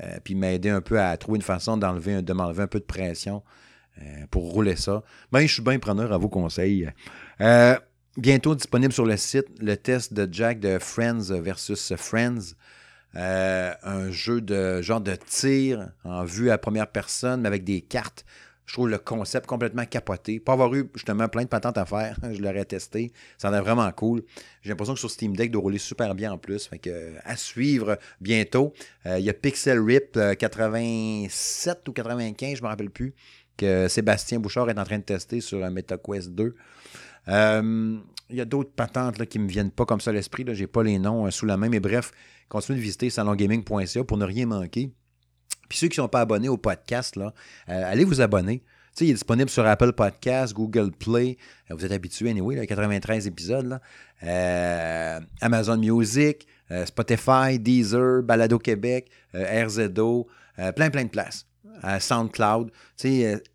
euh, puis m'aider un peu à trouver une façon d'enlever, de m'enlever un peu de pression euh, pour rouler ça. Ben, je suis bien preneur à vos conseils. Euh, bientôt disponible sur le site le test de Jack de Friends versus Friends. Un jeu de genre de tir en vue à première personne, mais avec des cartes. Je trouve le concept complètement capoté. Pas avoir eu justement plein de patentes à faire. Je l'aurais testé. Ça en est vraiment cool. J'ai l'impression que sur Steam Deck, de rouler super bien en plus. Fait que, à suivre bientôt. Euh, Il y a Pixel Rip euh, 87 ou 95, je ne me rappelle plus, que Sébastien Bouchard est en train de tester sur un MetaQuest 2. Euh, Il y a d'autres patentes qui ne me viennent pas comme ça à l'esprit. Je n'ai pas les noms euh, sous la main. Mais bref, continuez de visiter salongaming.ca pour ne rien manquer. Puis ceux qui ne sont pas abonnés au podcast, là, euh, allez vous abonner. Il est disponible sur Apple Podcast, Google Play. Euh, Vous êtes habitués, anyway, là, 93 épisodes. Euh, Amazon Music, Spotify, Deezer, Balado Québec, RZO, plein, plein de places. SoundCloud.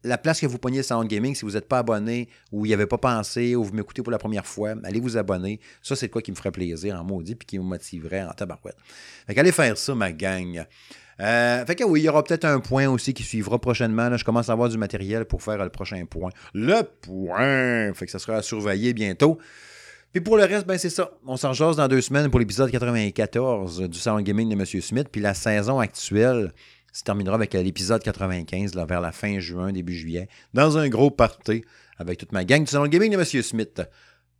La place que vous pognez Sound Gaming, si vous n'êtes pas abonné ou vous n'y avez pas pensé ou vous m'écoutez pour la première fois, allez vous abonner. Ça, c'est quoi qui me ferait plaisir en maudit puis qui me motiverait en tabarouette. Fait qu'allez faire ça, ma gang. Euh, fait que oui, il y aura peut-être un point aussi qui suivra prochainement. Là, je commence à avoir du matériel pour faire le prochain point. Le point! Fait que ça sera à surveiller bientôt. Puis pour le reste, ben c'est ça. On s'en jase dans deux semaines pour l'épisode 94 du Salon Gaming de M. Smith. Puis la saison actuelle se terminera avec l'épisode 95, là, vers la fin juin, début juillet, dans un gros party avec toute ma gang du Salon Gaming de M. Smith.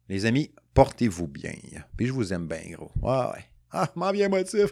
Les amis, portez-vous bien. Puis je vous aime bien, gros. Ouais, ouais. Ah, m'en bien motif.